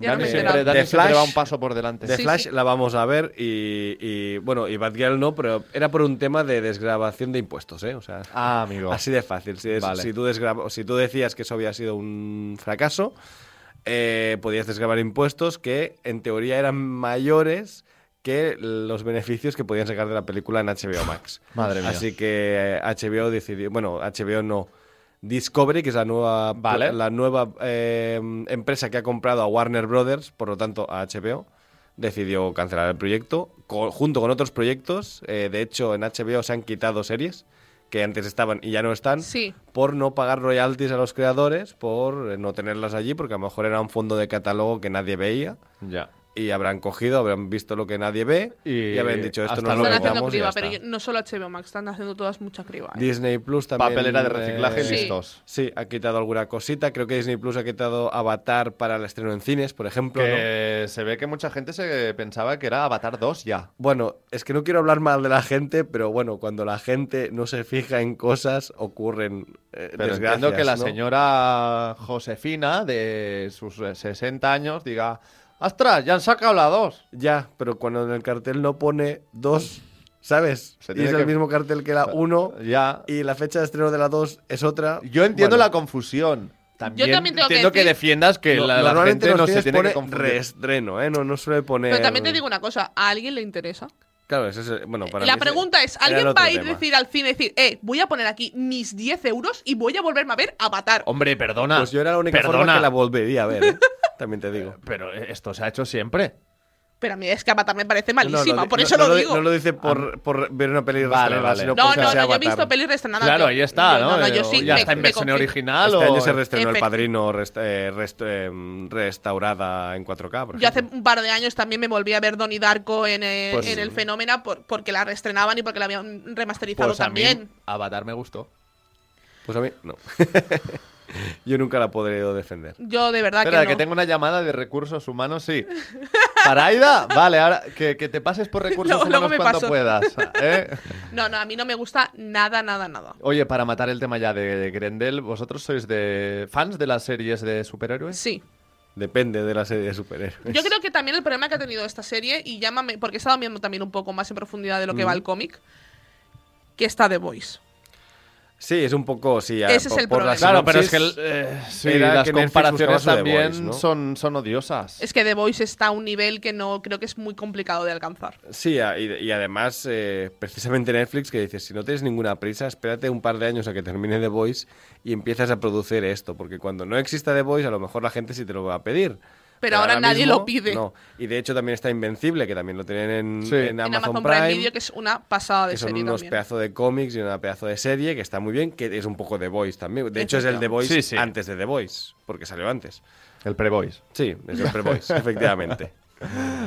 S3: Ya no
S2: Dani
S3: me he
S2: siempre,
S3: enterado.
S2: Dani
S4: The
S2: siempre
S4: Flash-
S2: va un paso por delante.
S3: Sí,
S4: Flash
S3: sí.
S4: la vamos a ver y, y, bueno, y Batgirl no, pero era por un tema de desgrabación de impuestos, ¿eh? O sea,
S2: Ah, amigo.
S4: así de fácil. Si, es-
S2: Vale.
S4: si, tú desgraba- si tú decías que eso había sido un fracaso, eh, podías desgrabar impuestos que en teoría eran mayores que los beneficios que podían sacar de la película en HBO Max.
S2: Madre mía.
S4: Así que eh, HBO decidió, bueno, HBO no, Discovery, que es la nueva,
S2: Vale.
S4: la nueva eh, empresa que ha comprado a Warner Brothers, por lo tanto a HBO, decidió cancelar el proyecto co- junto con otros proyectos. Eh, de hecho, en HBO se han quitado series que antes estaban y ya no están
S3: Sí.
S4: por no pagar royalties a los creadores, por eh, no tenerlas allí, porque a lo mejor era un fondo de catálogo que nadie veía.
S2: Ya.
S4: Y habrán cogido, habrán visto lo que nadie ve y,
S2: Y
S4: habrán dicho esto no
S3: Están
S4: lo
S2: luego.
S3: haciendo criba,
S4: está.
S3: pero yo- no solo HBO Max, están haciendo todas mucha criba. ¿eh?
S4: Disney Plus también.
S2: Papelera de reciclaje
S4: eh,
S3: Sí.
S2: listos.
S4: Sí, ha quitado alguna cosita. Creo que Disney Plus ha quitado Avatar para el estreno en cines, por ejemplo. ¿no?
S2: Que se ve que mucha gente se pensaba que era Avatar 2 ya.
S4: Bueno, es que no quiero hablar mal de la gente, pero bueno, cuando la gente no se fija en cosas, ocurren eh,
S2: Pero
S4: desgracias,
S2: entiendo que la
S4: ¿no?
S2: señora Josefina, de sus eh, 60 años, diga: ¡Astras! Ya han sacado la 2.
S4: Ya, pero cuando en el cartel no pone dos ¿Sabes?
S2: Se
S4: y es
S2: que-
S4: el mismo cartel que la 1
S2: Ya.
S4: y la fecha de estreno de la 2 es otra.
S2: Yo entiendo
S4: Bueno,
S2: la confusión. También,
S3: también tengo que
S2: entiendo que,
S3: decir-
S2: defiendas que
S4: no-
S2: la, la
S4: normalmente
S2: gente no se tiene que confundir.
S4: reestreno, ¿eh? No, no suele poner...
S3: Pero también te digo una cosa, ¿a alguien le interesa?
S4: Claro, ese es... el- Bueno, para
S3: la
S4: mí ese
S3: pregunta es, ¿alguien va a ir a
S4: tema.
S3: decir al cine, decir, eh, voy a poner aquí mis 10 euros y voy a volverme a ver Avatar?
S2: Hombre, perdona.
S4: Pues yo era la única
S2: perdona,
S4: forma que la volvería a ver, ¿eh? También te digo.
S2: Pero esto se ha hecho siempre.
S3: Pero a mí es que Avatar me parece
S4: No, no,
S3: malísima,
S4: lo-
S3: por
S4: no-
S3: eso
S4: no
S3: lo
S4: di-
S3: digo.
S4: No lo dice por, por ver una peli
S2: Vale,
S4: reestrenada,
S2: vale.
S4: sino
S3: No, no, no, yo he visto pelis reestrenadas.
S2: Claro, ahí está, ¿no?
S3: No, no, yo sí.
S2: ya
S3: me-
S2: está en versión
S3: confío.
S2: original
S4: Este
S2: o...
S4: año se reestrenó El Padrino rest- eh, rest- eh, restaurada en 4K, por
S3: Yo hace un par de años también me volví a ver Donnie Darko en, eh,
S2: Pues-
S3: en el Fenómena por- porque la reestrenaban y porque la habían remasterizado
S2: Pues a mí
S3: también.
S2: Avatar me gustó.
S4: Pues a mí, no. Yo nunca la podré defender.
S3: Yo de verdad
S2: Espera,
S3: que
S2: que
S3: no.
S2: tengo una llamada de recursos humanos, sí. ¿Para Aida? Vale, ahora que, que te pases por recursos
S3: luego
S2: humanos cuando
S3: paso.
S2: puedas. ¿eh?
S3: No, no, a mí no me gusta nada, nada, nada.
S2: Oye, para matar el tema ya de Grendel, ¿vosotros sois de fans de las series de superhéroes?
S3: Sí.
S4: Depende de la serie de superhéroes.
S3: Yo creo que también el problema que ha tenido esta serie, y llámame, porque he estado viendo también un poco más en profundidad de lo que va el cómic, que está The Voice.
S4: Sí, es un poco, sí.
S3: Ese es el
S4: por
S3: problema.
S2: Claro, pero es que el- eh, sí, las
S4: que
S2: comparaciones también
S4: Voice, ¿no?
S2: son, son odiosas.
S3: Es que The Voice está a un nivel que no creo que es muy complicado de alcanzar.
S4: Sí, y además, eh, precisamente Netflix que dice, si no tienes ninguna prisa, espérate un par de años a que termine The Voice y empiezas a producir esto, porque cuando no exista The Voice, a lo mejor la gente sí te lo va a pedir.
S3: Pero ahora nadie lo pide.
S4: No. Y de hecho también está Invencible, que también lo tienen en,
S2: Sí.
S4: en
S3: en
S4: Amazon,
S3: Amazon Prime,
S4: Prime,
S3: Video, que es una pasada de
S4: que son
S3: serie
S4: unos
S3: también.
S4: pedazos de cómics y una pedazo de serie que está muy bien, que es un poco The Voice también. De hecho es el The Voice
S2: Sí, sí.
S4: antes de The Voice, porque salió antes.
S2: El pre-voice.
S4: Sí, es el pre-Voice, efectivamente.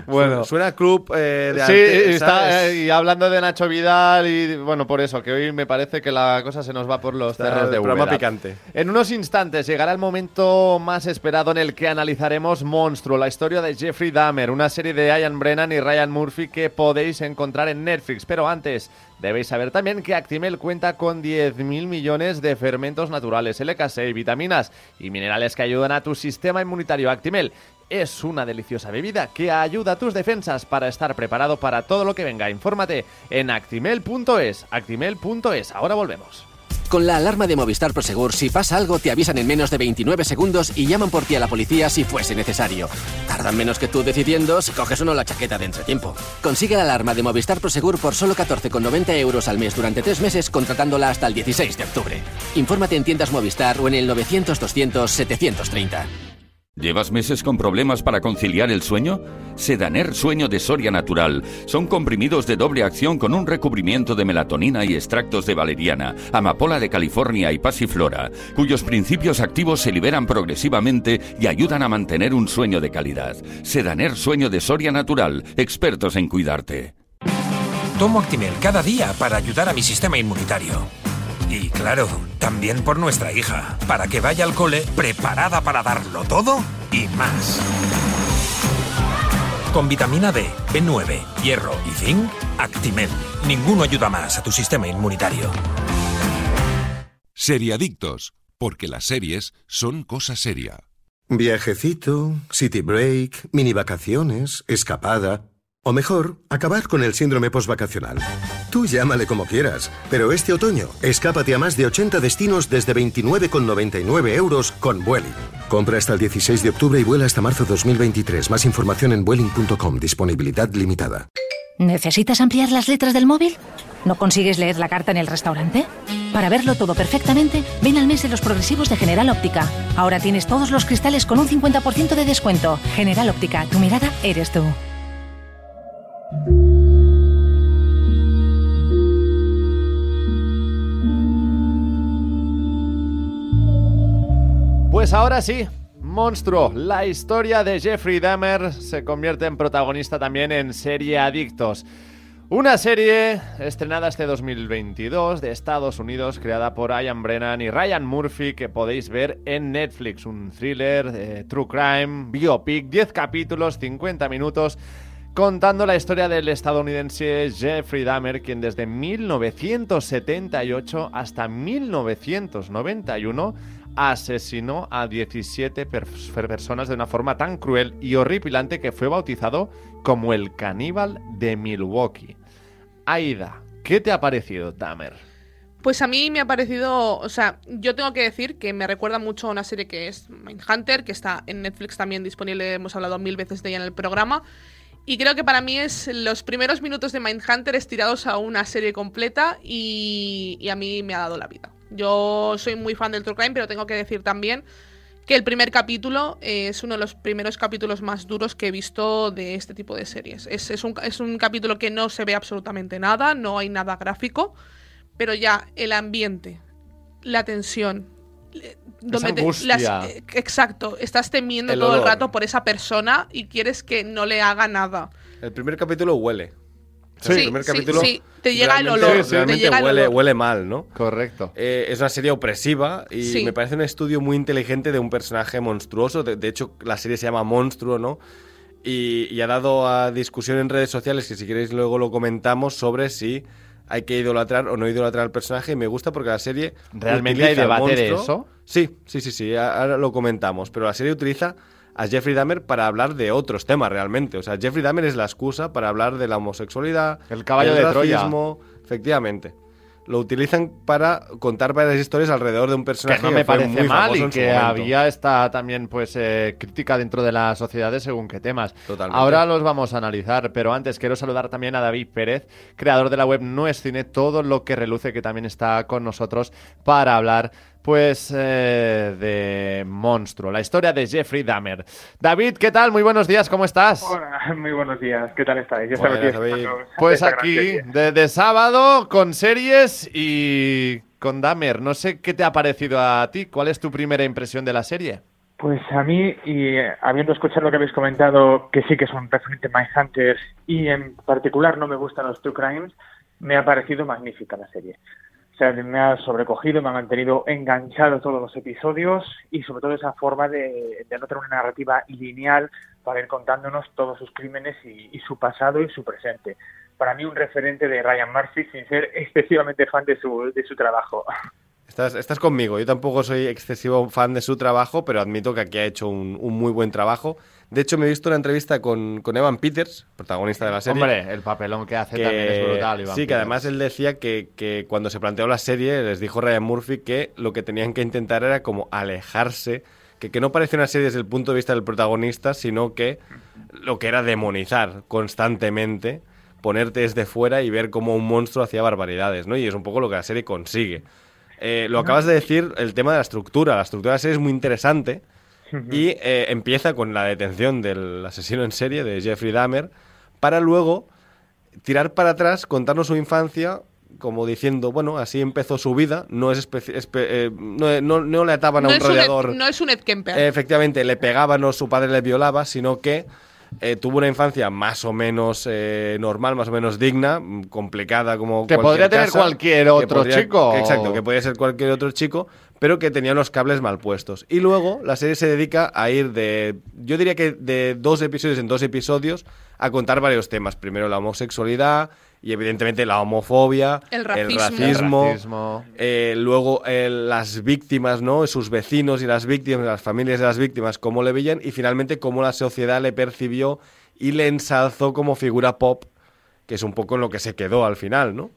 S2: Bueno.
S4: Suena a club eh, de
S2: Sí,
S4: arte,
S2: está, eh, y hablando de Nacho Vidal, y bueno, por eso, que hoy me parece que la cosa se nos va por los
S4: Está
S2: cerros de Úbeda.
S4: picante.
S2: En unos instantes llegará el momento más esperado en el que analizaremos Monstruo, la historia de Jeffrey Dahmer, una serie de Ian Brennan y Ryan Murphy que podéis encontrar en Netflix. Pero antes, debéis saber también que Actimel cuenta con 10.000 millones de fermentos naturales, LK6, vitaminas y minerales que ayudan a tu sistema inmunitario. Actimel es una deliciosa bebida que ayuda a tus defensas para estar preparado para todo lo que venga. Infórmate en actimel.es. Actimel.es. Ahora volvemos.
S5: Con la alarma de Movistar Prosegur, si pasa algo, te avisan en menos de 29 segundos y llaman por ti a la policía si fuese necesario. Tardan menos que tú decidiendo si coges o no la chaqueta de entretiempo. Consigue la alarma de Movistar Prosegur por solo 14,90 euros al mes durante tres meses, contratándola hasta el 16 de octubre. Infórmate en tiendas Movistar o en el 900-200-730.
S1: ¿Llevas meses con problemas para conciliar el sueño? Sedaner Sueño de Soria Natural. Son comprimidos de doble acción con un recubrimiento de melatonina y extractos de valeriana, amapola de California y pasiflora, cuyos principios activos se liberan progresivamente y ayudan a mantener un sueño de calidad. Sedaner Sueño de Soria Natural. Expertos en cuidarte.
S6: Tomo Actimel cada día para ayudar a mi sistema inmunitario. Y claro, también por nuestra hija, para que vaya al cole preparada para darlo todo y más. Con vitamina D, B9, hierro y zinc, Actimel. Ninguno ayuda más a tu sistema inmunitario.
S9: Seriadictos, porque las series son cosa seria.
S7: Viajecito, city break, mini vacaciones, escapada. O mejor, acabar con el síndrome postvacacional. Tú llámale como quieras, pero este otoño, escápate a más de 80 destinos desde 29,99 euros con Vueling. Compra hasta el 16 de octubre y vuela hasta marzo 2023. Más información en Vueling.com. Disponibilidad limitada.
S8: ¿Necesitas ampliar las letras del móvil? ¿No consigues leer la carta en el restaurante? Para verlo todo perfectamente, ven al mes de los progresivos de General Óptica. Ahora tienes todos los cristales con un 50% de descuento. General Óptica, tu mirada eres tú.
S2: Pues ahora sí, Monstruo, la historia de Jeffrey Dahmer se convierte en protagonista también en Serie Adictos. Una serie estrenada este 2022 de Estados Unidos, creada por Ian Brennan y Ryan Murphy, que podéis ver en Netflix. Un thriller, eh, true crime, biopic, 10 capítulos, 50 minutos, contando la historia del estadounidense Jeffrey Dahmer, quien desde 1978 hasta 1991 asesinó a 17 per- personas de una forma tan cruel y horripilante que fue bautizado como el caníbal de Milwaukee. Aida, ¿qué te ha parecido Dahmer?
S3: Pues a mí me ha parecido, o sea, yo tengo que decir que me recuerda mucho a una serie que es Mindhunter, que está en Netflix también disponible, hemos hablado mil veces de ella en el programa. Y creo que para mí es los primeros minutos de Mindhunter estirados a una serie completa y, y a mí me ha dado la vida. Yo soy muy fan del True Crime, pero tengo que decir también que el primer capítulo es uno de los primeros capítulos más duros que he visto de este tipo de series. Es, es, un, es un capítulo que no se ve absolutamente nada, no hay nada gráfico, pero ya el ambiente, la tensión, eh, donde te-
S2: angustia.
S3: las- eh, exacto, estás temiendo
S4: El
S3: todo el rato por esa persona y quieres que no le haga nada.
S4: El primer capítulo huele. O
S3: Sí,
S4: el primer
S3: sí,
S4: capítulo
S3: sí, te llega el olor,
S2: te
S4: realmente
S3: llega el
S4: huele,
S3: olor.
S4: huele mal, ¿no?
S2: Correcto.
S4: Eh, es una serie opresiva y
S3: Sí.
S4: me parece un estudio muy inteligente de un personaje monstruoso. De, de hecho, la serie se llama Monstruo, ¿no? Y, y ha dado a discusión en redes sociales, que si queréis luego lo comentamos, sobre si hay que idolatrar o no idolatrar al personaje. Y me gusta porque la serie.
S2: ¿Realmente hay debate de eso?
S4: Sí, sí, sí, sí. Ahora lo comentamos. Pero la serie utiliza a Jeffrey Dahmer para hablar de otros temas realmente. O sea, Jeffrey Dahmer es la excusa para hablar de la homosexualidad,
S2: El caballo de Troya.
S4: efectivamente. Lo utilizan para contar varias historias alrededor de un
S2: Que
S4: personaje
S2: no me
S4: fue
S2: parece
S4: muy
S2: mal y que había esta también pues eh, crítica dentro de la sociedad de según qué temas.
S4: Totalmente.
S2: Ahora los vamos a analizar, pero antes quiero saludar también a David Pérez, creador de la web No es Cine, todo lo que reluce, que también está con nosotros para hablar pues eh, de Monstruo, la historia de Jeffrey Dahmer. David, ¿qué tal? Muy buenos días, ¿cómo estás?
S10: Hola, muy buenos días. ¿Qué tal estáis? Ya
S4: David.
S2: Pues aquí,
S10: serie.
S2: de, sábado, con series y con Dahmer. No sé qué te ha parecido a ti. ¿Cuál es tu primera impresión de la serie?
S10: Pues a mí, y eh, habiendo escuchado lo que habéis comentado, que sí que es un referente Mindhunters, y en particular no me gustan los True Crimes, me ha parecido magnífica la serie. O sea, me ha sobrecogido, me ha mantenido enganchado todos los episodios y sobre todo esa forma de, de no tener una narrativa lineal para ir contándonos todos sus crímenes y, y su pasado y su presente. Para mí un referente de Ryan Murphy sin ser excesivamente fan de su, de su trabajo.
S4: Estás, estás conmigo. Yo tampoco soy excesivo fan de su trabajo, pero admito que aquí ha hecho un, un muy buen trabajo. De hecho, me he visto una entrevista con, con Evan Peters, protagonista de la serie.
S2: Hombre, el papelón que hace
S4: que-
S2: también es brutal. Iván
S4: sí, que además él decía que, que cuando se planteó la serie les dijo Ryan Murphy que lo que tenían que intentar era como alejarse, que, que no parece una serie desde el punto de vista del protagonista, sino que lo que era demonizar constantemente, ponerte desde fuera y ver cómo un monstruo hacía barbaridades, ¿no? Y es un poco lo que la serie consigue. Eh, lo acabas de decir, el tema de la estructura. La estructura de la serie es muy interesante y eh, empieza con la detención del asesino en serie de Jeffrey Dahmer para luego tirar para atrás, contarnos su infancia como diciendo, bueno, así empezó su vida, no es especi- espe- eh, no, no- no le ataban
S3: No
S4: a un
S3: es, un Ed,
S4: radiador,
S3: no es un Ed Kemper.
S4: eh, efectivamente, le pegaban o su padre le violaba, sino que eh, tuvo una infancia más o menos eh, normal, más o menos digna, mm, complicada como
S2: Que podría tener
S4: casa,
S2: cualquier otro
S4: podría-
S2: chico.
S4: exacto, que podría ser cualquier otro chico, pero que tenía los cables mal puestos. Y luego la serie se dedica a ir de, yo diría que de dos episodios en dos episodios, a contar varios temas. Primero la homosexualidad y evidentemente la homofobia,
S3: El racismo.
S4: racismo,
S2: El racismo.
S4: eh, luego eh, las víctimas, ¿no? Sus vecinos y las víctimas, las familias de las víctimas, cómo le veían y finalmente cómo la sociedad le percibió y le ensalzó como figura pop, que es un poco en lo que se quedó al final, ¿no?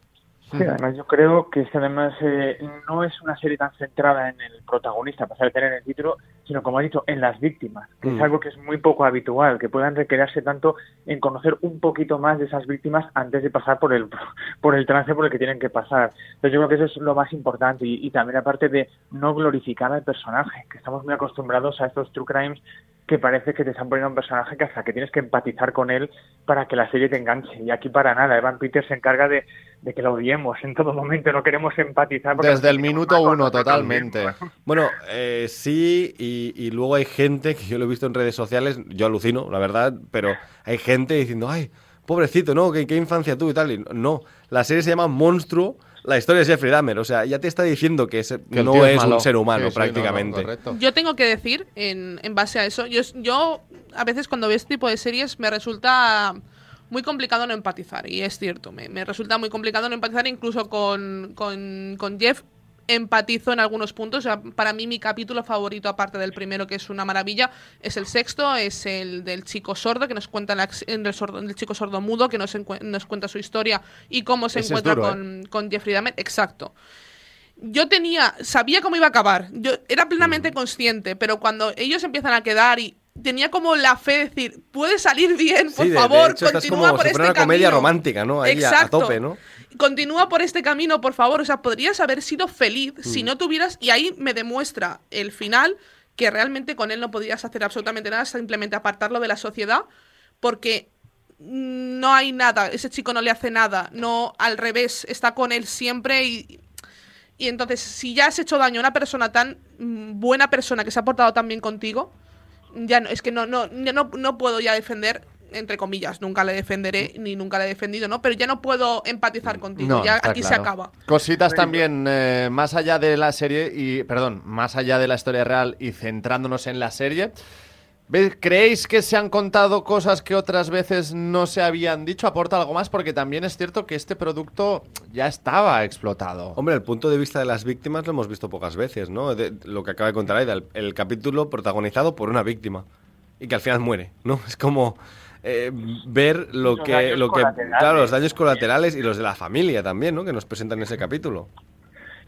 S10: Sí, además yo creo que este además eh, no es una serie tan centrada en el protagonista, a pesar de tener el título, sino como ha dicho, en las víctias, que
S4: Mm.
S10: es algo que es muy poco habitual, que puedan recrearse tanto en conocer un poquito más de esas víctimas antes de pasar por el por el trance por el que tienen que pasar. Entonces yo creo que eso es lo más importante y, y también aparte de no glorificar al personaje, que estamos muy acostumbrados a estos true crimes que parece que te están poniendo un personaje que hasta que tienes que empatizar con él para que la serie te enganche. Y aquí para nada, Evan Peters se encarga de, de que lo odiemos en todo momento, no queremos empatizar.
S2: Desde el minuto uno, totalmente.
S4: Bueno, eh, sí, y, y luego hay gente, que yo lo he visto en redes sociales, yo alucino, la verdad, pero hay gente diciendo, ay, pobrecito, ¿no? ¿Qué, qué infancia tú y tal? Y no, la serie se llama Monstruo, la historia es Jeffrey Dahmer, o sea, ya te está diciendo que, es-
S2: Que
S4: no es,
S2: malo.
S4: un ser humano
S2: Sí, sí, no, no,
S4: prácticamente.
S3: Yo tengo que decir, en, en base a eso, yo, yo a veces cuando veo este tipo de series me resulta muy complicado no empatizar, y es cierto, me, me resulta muy complicado no empatizar incluso con, con, con Jeff empatizo en algunos puntos. O sea, para mí mi capítulo favorito, aparte del primero, que es una maravilla, es el sexto, es el del chico sordo, que nos cuenta la, el, sordo, el chico sordo mudo, que nos, nos cuenta su historia y cómo se
S2: Ese es
S3: encuentra
S2: duro, ¿eh?
S3: con, con Jeffrey Dahmer. Exacto. Yo tenía, sabía cómo iba a acabar, yo era plenamente consciente, pero cuando ellos empiezan a quedar y tenía como la fe de decir, puede salir bien, por
S4: Sí, de- de
S3: favor,
S4: hecho, estás
S3: continúa
S4: como
S3: por
S4: si
S3: este
S4: una comedia
S3: camino.
S4: romántica, ¿no? Ahí a- a
S3: Exacto.
S4: tope, ¿no?
S3: Continúa por este camino, por favor. O sea, podrías haber sido feliz si
S4: Mm.
S3: no tuvieras. Y ahí me demuestra el final que realmente con él no podrías hacer absolutamente nada, simplemente apartarlo de la sociedad, porque no hay nada. Ese chico no le hace nada. No, al revés, está con él siempre y. Y entonces, si ya has hecho daño a una persona tan mm, buena persona que se ha portado tan bien contigo, ya no, es que no, no, no, no puedo ya defender, entre comillas, nunca le defenderé, ni nunca le he defendido, ¿no? Pero ya no puedo empatizar contigo,
S2: No,
S3: ya aquí se acaba.
S2: Cositas también, eh, más allá de la serie y, perdón, más allá de la historia real y centrándonos en la serie. ¿ve- ¿Creéis que se han contado cosas que otras veces no se habían dicho? ¿Aporta algo más? Porque también es cierto que este producto ya estaba explotado.
S4: Hombre, el punto de vista de las víctimas lo hemos visto pocas veces, ¿no? De- lo que acaba de contar Aida, el, el capítulo protagonizado por una víctima y que al final muere, ¿no? Es como eh, ver lo
S10: Los
S4: que, lo que,
S10: colaterales.
S4: claro, los daños colaterales y los de la familia también, ¿no? Que nos presentan en ese capítulo.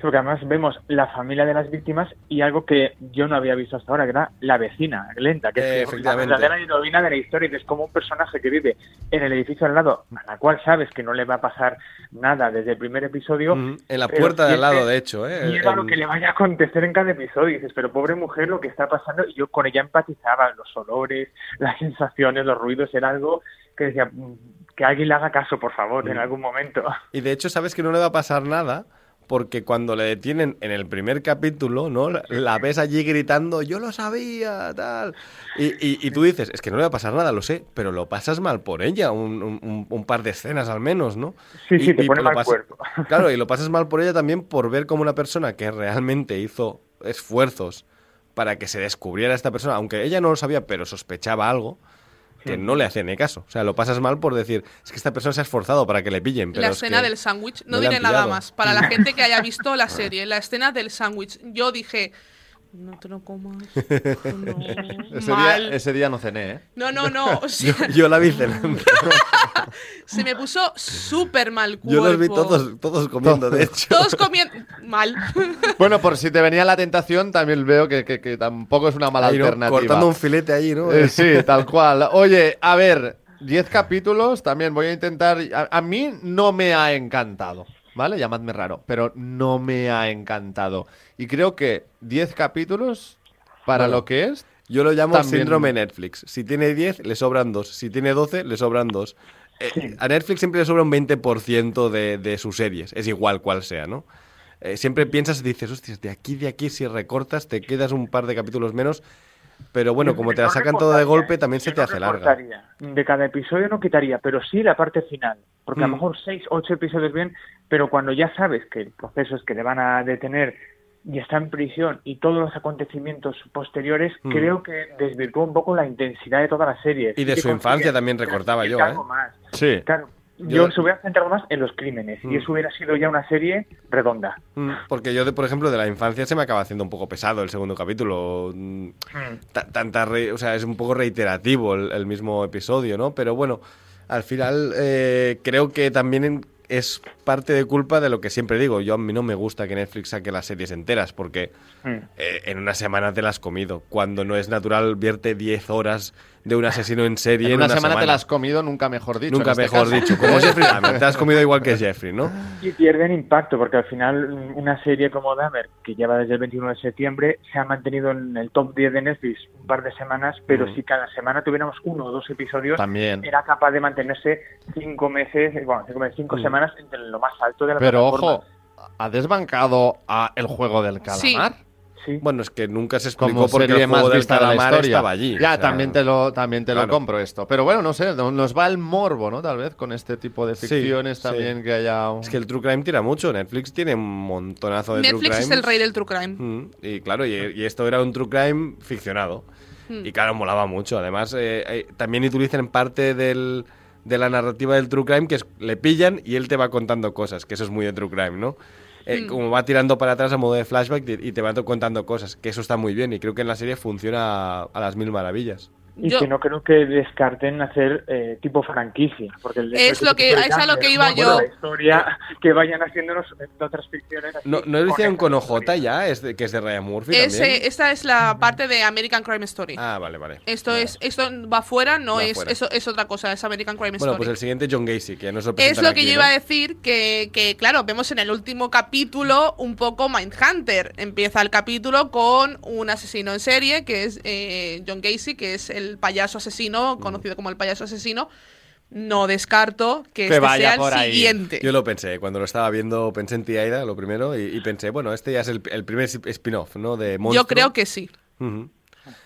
S10: Porque además vemos la familia de las víctimas y algo que yo no había visto hasta ahora, que era la vecina, Glenda, que
S4: Eh,
S10: es la verdadera heroína de la historia, y que es como un personaje que vive en el edificio al lado, a la cual sabes que no le va a pasar nada desde el primer episodio.
S4: En la puerta de al lado, de hecho, ¿eh?
S10: Llega lo
S4: En-
S10: que le vaya a acontecer en cada episodio. Y dices, pero pobre mujer, lo que está pasando. Y yo con ella empatizaba. Los olores, las sensaciones, los ruidos, era algo que decía, "Mm, que alguien le haga caso, por favor, en
S4: Mm.
S10: algún momento.
S4: Y de hecho, sabes que no le va a pasar nada porque cuando le detienen en el primer capítulo, ¿no? La, ves allí gritando, yo lo sabía, tal. Y, y- y tú dices, es que no le va a pasar nada, lo sé, pero lo pasas mal por ella, un, un- un par de escenas al menos, ¿no?
S10: Sí,
S4: Y-
S10: sí, te pone mal
S4: pas-
S10: cuerpo.
S4: Claro, y lo pasas mal por ella también por ver como una persona que realmente hizo esfuerzos para que se descubriera esta persona, aunque ella no lo sabía, pero sospechaba algo, que no le hacía ni caso. O sea, lo pasas mal por decir, es que esta persona se ha esforzado para que le pillen. Pero
S3: la
S4: es
S3: escena
S4: que
S3: del sándwich, no,
S4: no
S3: diré nada más. Para la gente que haya visto la serie, la escena del sándwich, yo dije, no te lo comas. No,
S2: Ese
S3: mal.
S2: día, ese día no cené, ¿eh?
S3: No, no, no. o sea,
S4: Yo, yo la vi cenando.
S3: se me puso súper mal cuerpo.
S4: Yo los vi todos, todos comiendo, de hecho.
S3: Todos comiendo mal.
S2: Bueno, por si te venía la tentación, también veo que, que- que tampoco es una mala
S4: Ahí, ¿no?
S2: alternativa.
S4: Cortando un filete ahí, ¿no?
S2: Eh, sí, tal cual. Oye, a ver, 10 capítulos, también voy a intentar... A, a mí no me ha encantado, ¿vale? Llamadme raro, pero no me ha encantado. Y creo que 10 capítulos, para
S4: Bueno,
S2: lo que es...
S4: Yo lo llamo
S2: También-
S4: síndrome Netflix. Si tiene 10, le sobran 2. Si tiene 12, le sobran 2. a Netflix siempre le sobra un 20% de, de sus series. Es igual cual sea, ¿no? Eh, siempre piensas y dices, hostias, de aquí, de aquí, si recortas, te quedas un par de capítulos menos. Pero bueno, como te la
S10: No
S4: sacan todo de
S10: recortaría,
S4: golpe, también se te
S10: no
S4: hace larga.
S10: De cada episodio no quitaría, pero sí la parte final. Porque a
S4: Mm.
S10: lo mejor seis, ocho episodios bien, pero cuando ya sabes que el proceso es que le van a detener y está en prisión y todos los acontecimientos posteriores,
S4: Mm.
S10: creo que desvirtúa un poco la intensidad de toda la serie.
S4: Y de su infancia también recortaba yo,
S10: algo
S4: ¿eh?
S10: más.
S2: Sí.
S10: Claro,
S4: Yo-
S10: yo, se hubiera centrado más en los crímenes
S4: Mm.
S10: y eso hubiera sido ya una serie redonda.
S4: Mm, Porque yo, de, por ejemplo, de la infancia se me acaba haciendo un poco pesado el segundo capítulo. Mm, ta- tanta re- o sea, es un poco reiterativo el, el mismo episodio, ¿no? Pero bueno, al final eh, creo que también es parte de culpa de lo que siempre digo. Yo a mí no me gusta que Netflix saque las series enteras porque
S10: Mm.
S4: eh, en una semana te las has comido. Cuando no es natural, vierte 10 horas de un asesino en serie.
S2: En una, semana, te la has comido, nunca mejor dicho.
S4: Nunca
S2: este
S4: mejor dicho. Como Jeffrey Dahmer. Te has comido igual que Jeffrey, ¿no?
S10: Y pierden impacto, porque al final mm, una serie como Dahmer, que lleva desde el 21 de septiembre, se ha mantenido en el top 10 de Netflix un par de semanas, pero
S2: Mm.
S10: si cada semana tuviéramos uno o dos episodios,
S2: También.
S10: era capaz de mantenerse cinco meses, eh, bueno, cinco, meses, cinco
S2: Mm.
S10: semanas entre lo más alto de la
S2: Pero
S10: plataforma.
S2: ojo, ¿ha desbancado a El Juego del Calamar?
S10: Sí.
S4: Bueno, es que nunca se explicó
S2: como
S4: por qué
S2: serie
S4: el juego
S2: más
S4: del
S2: vista de la
S4: calamar
S2: historia.
S4: estaba allí.
S2: Ya,
S4: o sea,
S2: también te lo, también te lo
S4: claro.
S2: compro esto. Pero bueno, no sé, no- nos va el morbo, ¿no? Tal vez con este tipo de ficciones
S4: sí.
S2: también que haya... un-
S4: Es que el True Crime tira mucho. Netflix tiene un montonazo de True
S3: Netflix es el rey del true crime.
S4: Mm, y claro, y, y esto era un True Crime ficcionado.
S3: Mm.
S4: Y claro, molaba mucho. Además, eh, eh, también utilizan parte del, de la narrativa del True Crime que es le pillan y él te va contando cosas, que eso es muy de True Crime, ¿no? Eh,
S3: Mm.
S4: como va tirando para atrás a modo de flashback y y te va contando cosas, que eso está muy bien y creo que en la serie funciona a las mil maravillas.
S10: Y
S3: Yo-
S10: que no creo que descarten hacer eh, tipo franquicia. Porque el
S3: Es lo que- es a lo que iba
S10: bueno,
S3: yo.
S10: La historia que vayan haciéndonos otras ficciones. así,
S4: ¿No, ¿no hicieron con OJ ya? ¿Es de- que es de Ryan Murphy
S3: Ese-
S4: también?
S3: esta es la parte de American Crime Story.
S4: Ah, vale, vale.
S3: Esto es esto va fuera, no
S4: Va
S3: es
S4: fuera.
S3: eso es otra cosa, es American Crime
S4: Bueno,
S3: Story.
S4: pues el siguiente John Gacy, que no se lo
S3: Es lo que
S4: aquí,
S3: yo
S4: ¿no?
S3: iba a decir, que, que, claro, vemos en el último capítulo un poco Mindhunter. Empieza el capítulo con un asesino en serie, que es eh, John Gacy, que es el payaso asesino, conocido como el payaso asesino. No descarto que,
S2: Que
S3: este
S2: vaya
S3: sea el
S2: ahí.
S3: siguiente.
S4: Yo lo pensé, cuando lo estaba viendo, pensé en T-Aida, lo primero, y, y pensé, bueno, este ya es el, el primer spin-off, ¿no? De Monstruo.
S3: Yo creo que sí.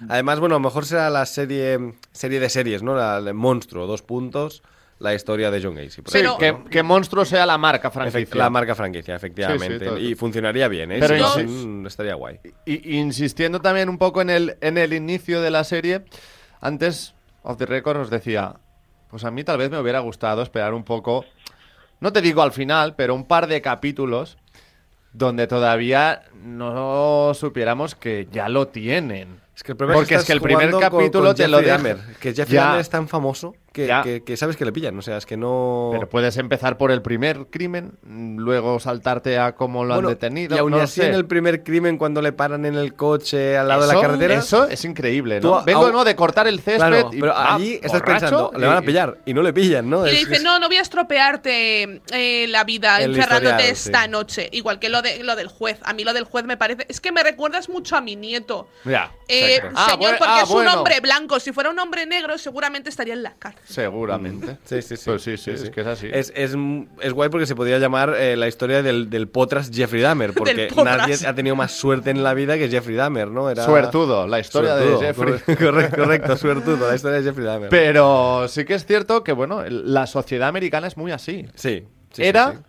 S4: Además, bueno, a lo mejor será la serie serie de series, ¿no? La de Monstruo, dos puntos, la historia de John Gacy. por
S2: Sí, que, que Monstruo sea la marca franquicia.
S4: La marca franquicia, efectivamente.
S2: Sí, sí, todo.
S4: y funcionaría bien, ¿eh?
S2: Pero
S4: Si no, estaría guay.
S2: Y, insistiendo también un poco en el, en el inicio de la serie, antes Off the Record nos decía, pues a mí tal vez me hubiera gustado esperar un poco, no te digo al final, pero un par de capítulos donde todavía no supiéramos que ya lo tienen.
S4: Es que el problema
S2: Porque es que el primer
S4: con-
S2: capítulo
S4: con
S2: te lo deja.
S4: Dahmer, que Jeffrey
S2: Ya.
S4: Dahmer es tan famoso que, que- que sabes que le pillan. O sea, es que no...
S2: Pero puedes empezar por el primer crimen, luego saltarte a cómo lo
S4: Bueno,
S2: han detenido.
S4: Y aún
S2: no
S4: así
S2: sé.
S4: en el primer crimen, cuando le paran en el coche al lado de la carretera...
S2: Eso es increíble, ¿no? Vengo,
S4: a-
S2: ¿no? De cortar el césped
S4: Claro,
S2: y
S4: pero
S2: ah,
S4: allí estás pensando, le van a pillar y no le pillan, ¿no?
S3: Y le
S4: Es-
S3: dice,
S4: es-
S3: no, no voy a estropearte eh, la vida
S4: El
S3: encerrándote esta
S4: sí.
S3: noche. Igual que lo, de, lo del juez. A mí lo del juez me parece... Es que me recuerdas mucho a mi nieto.
S2: Ya,
S3: Eh, señor,
S2: Ah, bueno,
S3: porque
S2: ah,
S3: es un
S2: bueno.
S3: hombre blanco. Si fuera un hombre negro, seguramente estaría en la cárcel.
S2: Seguramente.
S4: Sí, sí, sí.
S2: Pues sí, sí, es que es así.
S4: Es, es, es guay porque se podría llamar eh, la historia del, del Potras Jeffrey Dahmer, porque nadie ha tenido más suerte en la vida que Jeffrey Dahmer, ¿no? Era
S2: Suertudo, la historia
S4: Suertudo,
S2: de Jeffrey.
S4: corre- Correcto, correcto, suertudo, la historia de Jeffrey Dahmer.
S2: Pero sí que es cierto que, bueno, la sociedad americana es muy así.
S4: sí, sí,
S2: era,
S4: sí, sí.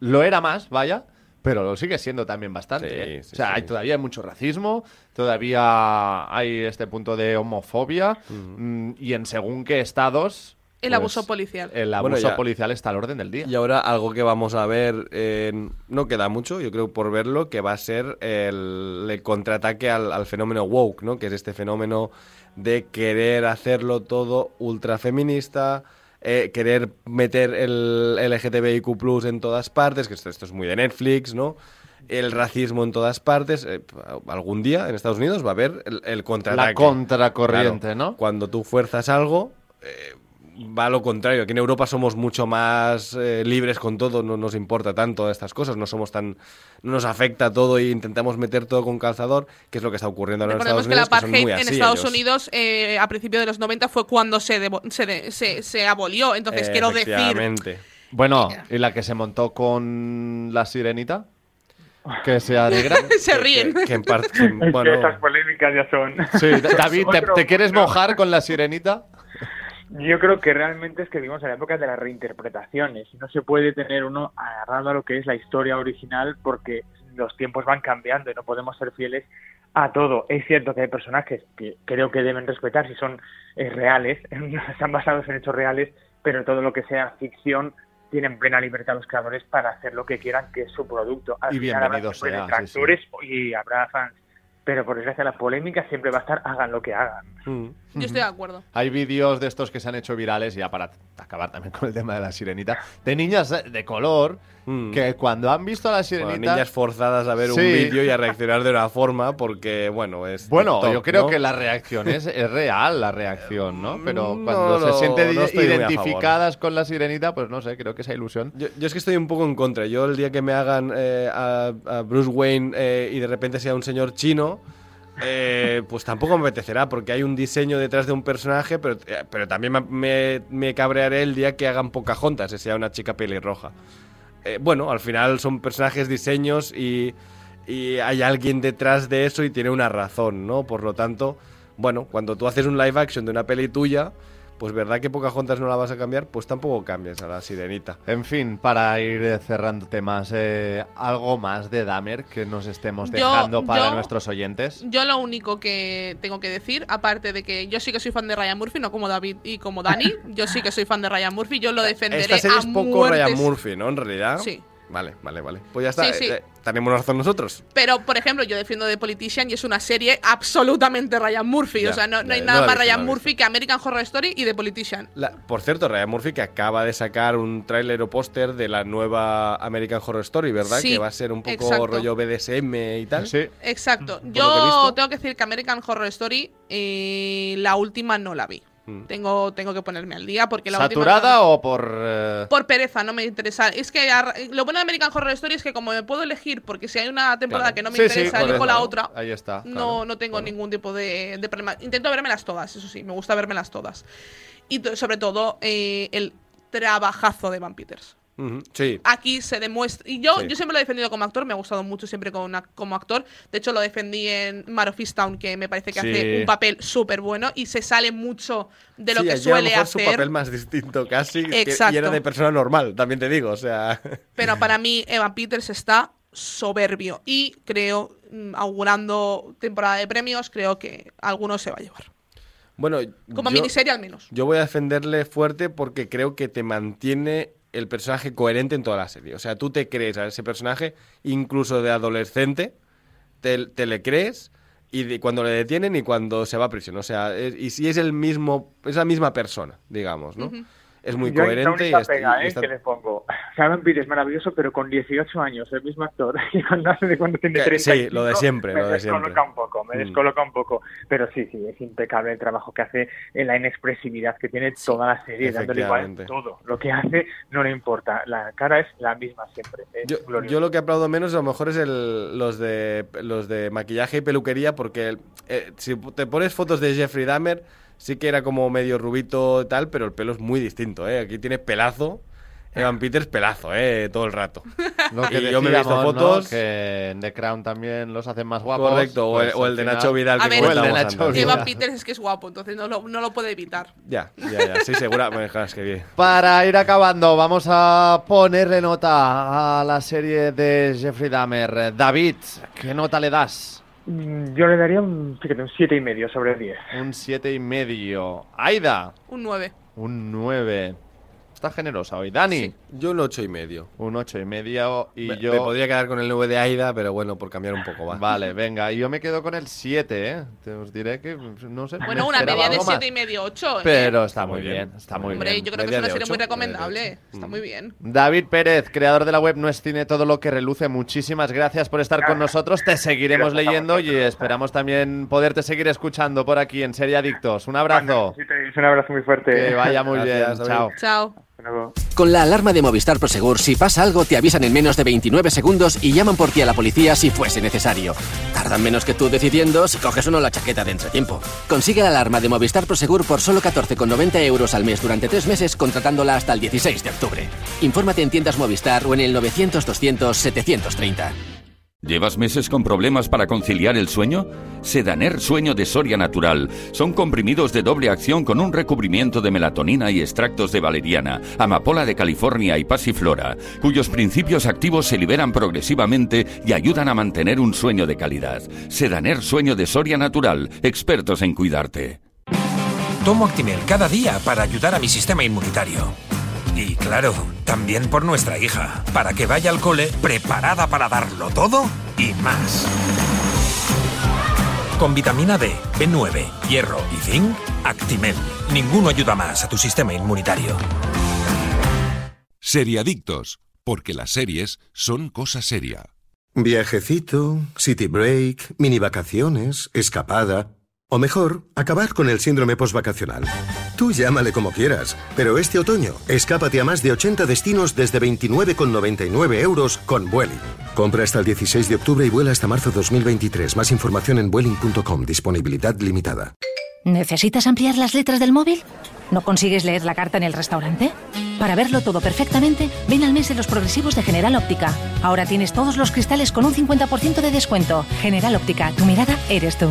S2: lo era más, vaya, pero lo sigue siendo también bastante.
S4: Sí,
S2: ¿eh?
S4: sí,
S2: o sea,
S4: sí.
S2: hay, todavía hay mucho racismo, todavía hay este punto de homofobia mm, y en según qué estados...
S3: El
S2: pues,
S3: abuso policial.
S2: El
S4: Bueno,
S2: abuso
S4: ya.
S2: policial está al orden del día.
S4: Y ahora algo que vamos a ver, eh, no queda mucho, yo creo por verlo, que va a ser el, el contraataque al, al fenómeno woke, ¿no? Que es este fenómeno de querer hacerlo todo ultra feminista, eh, querer meter el LGTBIQ+ en todas partes, que esto, esto es muy de Netflix, ¿no? El racismo en todas partes. eh, algún día en Estados Unidos va a haber el, el contraataque.
S2: La contracorriente,
S4: Claro,
S2: ¿no?
S4: Cuando tú fuerzas algo, eh, va a lo contrario. Aquí en Europa somos mucho más eh, libres con todo, no nos importa tanto estas cosas, no somos tan, no nos afecta todo e intentamos meter todo con calzador, que es lo que está ocurriendo ahora en
S3: Recordemos
S4: Estados
S3: que la
S4: Unidos, que son
S3: apartheid
S4: muy
S3: en Estados
S4: ellos.
S3: Unidos eh, a principios de los 90 fue cuando se, debo- se, de- se, se abolió. Entonces, quiero decir...
S2: Bueno, ¿y la que se montó con la sirenita? Que se alegra.
S3: se ríen.
S4: Que, que en parte, que,
S10: Es que
S4: bueno,
S10: estas polémicas ya son.
S2: Sí, David, ¿te, te quieres mojar con la sirenita?
S10: Yo creo que realmente es que vivimos en la época de las reinterpretaciones y no se puede tener uno agarrado a lo que es la historia original porque los tiempos van cambiando y no podemos ser fieles a todo. Es cierto que hay personajes que creo que deben respetar si son eh, reales, están basados en hechos reales, pero todo lo que sea ficción tienen plena libertad los creadores para hacer lo que quieran, que es su producto. Al
S2: Y
S10: final
S2: bienvenido sea, sí,
S10: y habrá fans. Pero por desgracia la polémica siempre va a estar, hagan lo que hagan.
S4: mm.
S3: Yo estoy de acuerdo.
S2: Hay vídeos de estos que se han hecho virales, ya para acabar también con el tema de la sirenita, de niñas de color
S4: Mm.
S2: que cuando han visto a la
S4: Bueno,
S2: sirenita...
S4: niñas forzadas a ver un vídeo y a reaccionar de una forma porque, bueno, es
S2: Bueno,
S4: TikTok,
S2: yo creo
S4: ¿no?
S2: que la reacción es, es real, la reacción, ¿no? Pero
S4: Mm,
S2: cuando
S4: no,
S2: se sienten
S4: no
S2: identificadas con la sirenita, pues no sé, creo que esa ilusión...
S4: Yo, yo es que estoy un poco en contra. Yo el día que me hagan eh, a, a Bruce Wayne eh, y de repente sea un señor chino, eh, pues tampoco me apetecerá porque hay un diseño detrás de un personaje, pero, eh, pero también me, me- cabrearé el día que hagan Pocahontas, y sea una chica pelirroja. Eh, bueno, al final son personajes, diseños y, y hay alguien detrás de eso y tiene una razón, ¿no? Por lo tanto, bueno, cuando tú haces un live action de una peli tuya, pues verdad que Pocahontas no la vas a cambiar, pues tampoco cambias a la sirenita.
S2: En fin, para ir cerrando temas, eh, algo más de Dahmer que nos estemos
S3: Yo-
S2: dejando para
S3: yo-
S2: nuestros oyentes.
S3: Yo lo único que tengo que decir, aparte de que yo sí que soy fan de Ryan Murphy, no como David y como Dani, yo sí que soy fan de Ryan Murphy, yo lo defenderé
S4: Esta serie
S3: a
S4: es poco Ryan Murphy, ¿no? En realidad.
S3: Sí.
S4: Vale, vale, vale. Pues ya está.
S3: Sí, sí.
S4: eh, tenemos razón nosotros.
S3: Pero, por ejemplo, yo defiendo The Politician y es una serie absolutamente Ryan Murphy.
S4: Ya,
S3: o sea, no, no hay nada
S4: no
S3: más
S4: visto,
S3: Ryan Murphy que American Horror Story y The Politician.
S4: La- por cierto, Ryan Murphy que acaba de sacar un tráiler o póster de la nueva American Horror Story, ¿verdad?
S3: Sí,
S4: que va a ser un poco
S3: exacto.
S4: rollo BDSM y tal.
S2: Sí.
S3: Exacto.
S4: que
S3: Yo tengo que decir que American Horror Story, eh, la última no la vi.
S4: Mm.
S3: Tengo, tengo que ponerme al día porque la
S2: ¿Saturada
S3: última.
S2: o por...? eh,
S3: Por pereza, no me interesa. Es que a- lo bueno de American Horror Story es que como me puedo elegir, porque si hay una temporada
S4: Claro.
S3: que no me
S2: Sí, sí,
S3: interesa,
S2: por
S3: elijo la otra.
S2: Ahí está.
S3: No,
S2: claro.
S3: no tengo ningún tipo de, de problema. Intento vérmelas todas, eso sí, me gusta vérmelas todas. Y sobre todo eh, el trabajazo de Van Peters.
S4: Sí.
S3: Aquí se demuestra. Y yo,
S4: Sí.
S3: yo siempre lo he defendido como actor, me ha gustado mucho siempre como, una- como actor. De hecho, lo defendí en Mar of Easttown, que me parece que
S2: Sí.
S3: hace un papel súper bueno y se sale mucho de lo
S4: Sí,
S3: que
S4: allí a lo
S3: suele
S4: mejor su
S3: hacer.
S4: papel más distinto casi. que- y
S3: Exacto.
S4: era de persona normal, también te digo. O sea.
S3: Pero para mí, Evan Peters está soberbio. Y creo, mm, augurando temporada de premios, creo que alguno se va a llevar.
S4: Bueno,
S3: Como
S4: yo,
S3: miniserie al menos.
S4: yo voy a defenderle fuerte porque creo que te mantiene el personaje coherente en toda la serie. O sea, tú te crees a ese personaje, incluso de adolescente, te, te le crees y de- cuando le detienen y cuando se va a prisión. O sea, es- y si es el mismo, es la misma persona, digamos, ¿no? Es muy
S10: Yo
S4: coherente y,
S10: una
S4: est-
S10: pega,
S4: y
S10: ¿eh?
S4: está-
S10: que le pongo. Simon Pete es maravilloso, pero con 18 años, el mismo actor. Y cuando hace de cuando tiene
S4: Que-
S10: 35,
S4: sí, lo de siempre,
S10: me
S4: lo de
S10: descoloca
S4: siempre.
S10: un poco, me
S4: Mm.
S10: descoloca un poco. Pero sí, sí, es impecable el trabajo que hace en la inexpresividad que tiene toda la serie, dándole igual todo. Lo que hace no le importa. La cara es la misma siempre.
S4: Yo, yo lo que aplaudo menos a lo mejor es el, los de los de maquillaje y peluquería porque el- eh, si te pones fotos de Jeffrey Dahmer sí que era como medio rubito y tal, pero el pelo es muy distinto, ¿eh? Aquí tiene pelazo. Evan Peters pelazo, ¿eh? Todo el rato.
S2: Lo que
S4: Y yo me he visto
S2: decíamos, ¿no?
S4: fotos-
S2: que en The Crown también los hacen más guapos.
S4: Correcto, o el,
S2: pues
S4: o el de
S2: final-
S4: Nacho Vidal
S3: A
S4: que
S3: ver,
S2: el de Nacho
S4: antes.
S2: Vidal.
S3: Evan Peters es que es guapo, entonces no lo, no lo puede evitar.
S4: Ya, ya, ya, sí, segura. Bueno, es que bien.
S2: Para ir acabando, vamos a ponerle nota a la serie de Jeffrey Dahmer. David, ¿qué nota le das?
S10: Mm, Yo le daría un, fíjate, un siete y medio sobre 10.
S2: Un siete y medio. Aida,
S3: Un 9.
S2: un 9. Está generosa hoy. Dani,
S3: Sí.
S4: Yo un ocho y medio.
S2: un ocho y medio. Y
S4: me,
S2: yo.
S4: me podría quedar con el 9 de Aida, pero bueno, por cambiar un poco, va.
S2: Vale, venga, y yo me quedo con el 7, ¿eh? Te os diré que, no sé.
S3: Bueno,
S2: me
S3: una media de
S2: algo más.
S3: 7 y medio, 8.
S2: Pero está
S4: Muy
S2: muy
S4: bien.
S2: bien, está muy
S3: Hombre,
S2: bien.
S3: yo creo que
S4: Media
S3: es una serie muy recomendable. Está muy bien.
S2: David Pérez, creador de la web No es Cine Todo lo que reluce, muchísimas gracias por estar con nosotros. Te seguiremos
S10: Gracias
S2: leyendo y esperamos también poderte seguir escuchando por aquí en Serie Adictos. Un abrazo.
S10: Sí, te- Un abrazo muy fuerte.
S2: Que vaya muy
S4: Gracias,
S2: bien.
S4: David.
S2: Chao.
S3: Chao.
S5: Con la alarma de Movistar Prosegur, si pasa algo, te avisan en menos de 29 segundos y llaman por ti a la policía si fuese necesario. Tardan menos que tú decidiendo si coges o no la chaqueta de entretiempo. Consigue la alarma de Movistar Prosegur por solo 14,90 euros al mes durante tres meses, contratándola hasta el 16 de octubre. Infórmate en tiendas Movistar o en el 900-200-730.
S1: ¿Llevas meses con problemas para conciliar el sueño? Sedaner Sueño de Soria Natural. Son comprimidos de doble acción con un recubrimiento de melatonina y extractos de valeriana, amapola de California y pasiflora, cuyos principios activos se liberan progresivamente y ayudan a mantener un sueño de calidad. Sedaner Sueño de Soria Natural. Expertos en cuidarte.
S6: Tomo Actimel cada día para ayudar a mi sistema inmunitario. Y claro, también por nuestra hija, para que vaya al cole preparada para darlo todo y más. Con vitamina D, B9, hierro y zinc, Actimel. Ninguno ayuda más a tu sistema inmunitario.
S9: Seriadictos, porque las series son cosa seria.
S7: Viajecito, city break, mini vacaciones, escapada. O mejor, acabar con el síndrome postvacacional. Tú llámale como quieras, pero este otoño, escápate a más de 80 destinos desde 29,99 euros con Vueling. Compra hasta el 16 de octubre y vuela hasta marzo 2023. Más información en Vueling.com. Disponibilidad limitada.
S8: ¿Necesitas ampliar las letras del móvil? ¿No consigues leer la carta en el restaurante? Para verlo todo perfectamente, ven al mes de los progresivos de General Óptica. Ahora tienes todos los cristales con un 50% de descuento. General Óptica, tu mirada eres tú.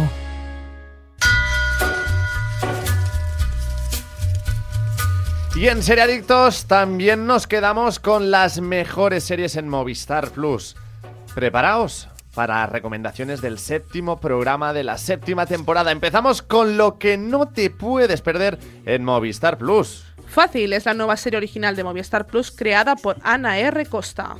S2: Y en Serie Adictos también nos quedamos con las mejores series en Movistar Plus. Preparaos para recomendaciones del séptimo programa de la séptima temporada. Empezamos con lo que no te puedes perder en Movistar Plus.
S3: Fácil es la nueva serie original de Movistar Plus creada por Ana R. Costa.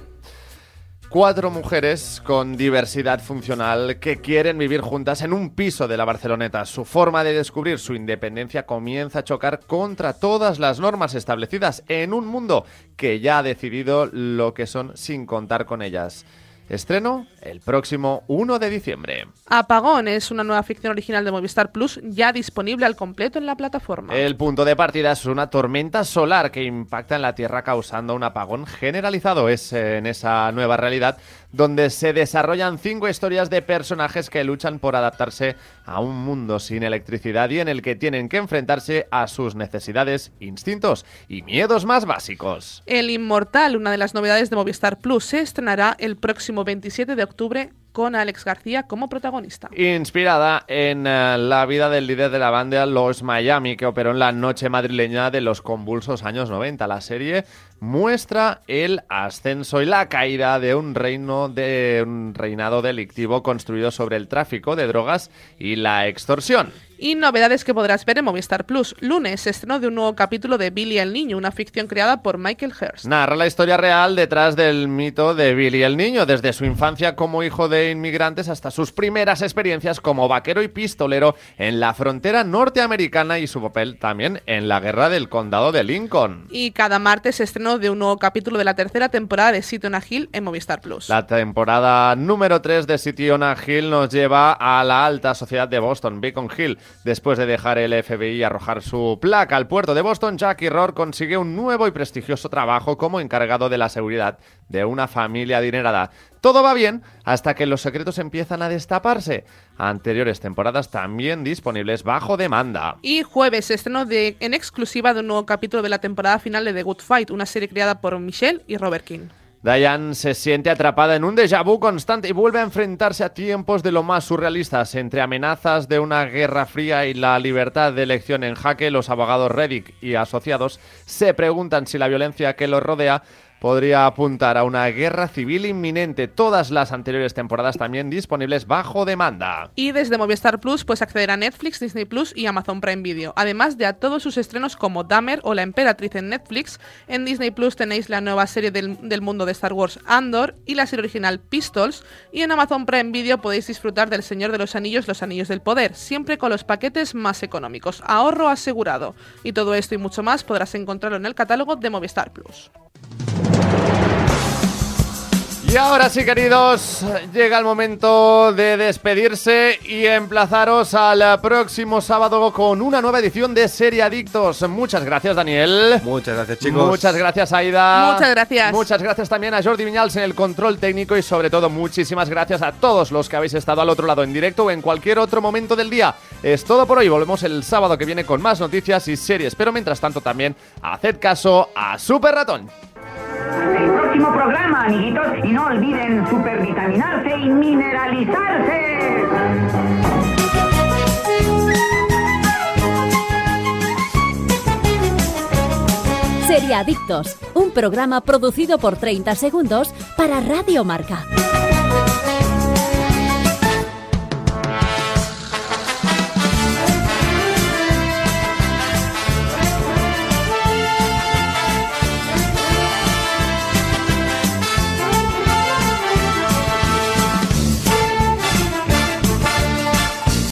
S2: Cuatro mujeres con diversidad funcional que quieren vivir juntas en un piso de la Barceloneta. Su forma de descubrir su independencia comienza a chocar contra todas las normas establecidas en un mundo que ya ha decidido lo que son sin contar con ellas. Estreno el próximo 1 de diciembre.
S3: Apagón es una nueva ficción original de Movistar Plus ya disponible al completo en la plataforma.
S2: El punto de partida es una tormenta solar que impacta en la Tierra causando un apagón generalizado. Es eh, en esa nueva realidad donde se desarrollan cinco historias de personajes que luchan por adaptarse a un mundo sin electricidad y en el que tienen que enfrentarse a sus necesidades, instintos y miedos más básicos.
S3: El Inmortal, una de las novedades de Movistar Plus, se estrenará el próximo 27 de octubre con Alex García como protagonista.
S2: Inspirada en eh, la vida del líder de la banda Los Miami, que operó en la noche madrileña de los convulsos años 90. La serie muestra el ascenso y la caída de un reino de un reinado delictivo construido sobre el tráfico de drogas y la extorsión.
S3: Y novedades que podrás ver en Movistar Plus. Lunes, estreno de un nuevo capítulo de Billy el Niño, una ficción creada por Michael Hurst.
S2: Narra la historia real detrás del mito de Billy el Niño, desde su infancia como hijo de inmigrantes hasta sus primeras experiencias como vaquero y pistolero en la frontera norteamericana y su papel también en la guerra del condado de Lincoln.
S3: Y cada martes estreno de un nuevo capítulo de la tercera temporada de City on a Hill en Movistar Plus.
S2: La temporada número 3 de City on a Hill nos lleva a la alta sociedad de Boston, Beacon Hill. Después de dejar el FBI arrojar su placa al puerto de Boston, Jackie Rohr consigue un nuevo y prestigioso trabajo como encargado de la seguridad de una familia adinerada. Todo va bien hasta que los secretos empiezan a destaparse. Anteriores temporadas también disponibles bajo demanda.
S3: Y jueves, estreno de, en exclusiva de un nuevo capítulo de la temporada final de The Good Fight, una serie creada por Michelle y Robert King.
S2: Diane se siente atrapada en un déjà vu constante y vuelve a enfrentarse a tiempos de lo más surrealistas. Entre amenazas de una guerra fría y la libertad de elección en jaque, los abogados Reddick y asociados se preguntan si la violencia que los rodea podría apuntar a una guerra civil inminente. Todas las anteriores temporadas también disponibles bajo demanda.
S3: Y desde Movistar Plus puedes acceder a Netflix, Disney Plus y Amazon Prime Video. Además de a todos sus estrenos como Dahmer o La Emperatriz en Netflix. En Disney Plus tenéis la nueva serie del, del mundo de Star Wars Andor y la serie original Pistols. Y en Amazon Prime Video podéis disfrutar del Señor de los Anillos, Los Anillos del Poder, siempre con los paquetes más económicos. Ahorro asegurado. Y todo esto y mucho más podrás encontrarlo en el catálogo de Movistar Plus.
S2: Y ahora sí, queridos, llega el momento de despedirse y emplazaros al próximo sábado con una nueva edición de Serie Adictos. Muchas gracias, Daniel.
S4: Muchas gracias, chicos.
S2: Muchas gracias, Aida.
S3: Muchas gracias.
S2: Muchas gracias también a Jordi Viñals en el control técnico y sobre todo muchísimas gracias a todos los que habéis estado al otro lado en directo o en cualquier otro momento del día. Es todo por hoy. Volvemos el sábado que viene con más noticias y series, pero mientras tanto también haced caso a Super Ratón.
S11: El próximo programa, amiguitos, y no olviden supervitaminarse y mineralizarse.
S12: Sería Adictos, un programa producido por 30 segundos para Radio Marca.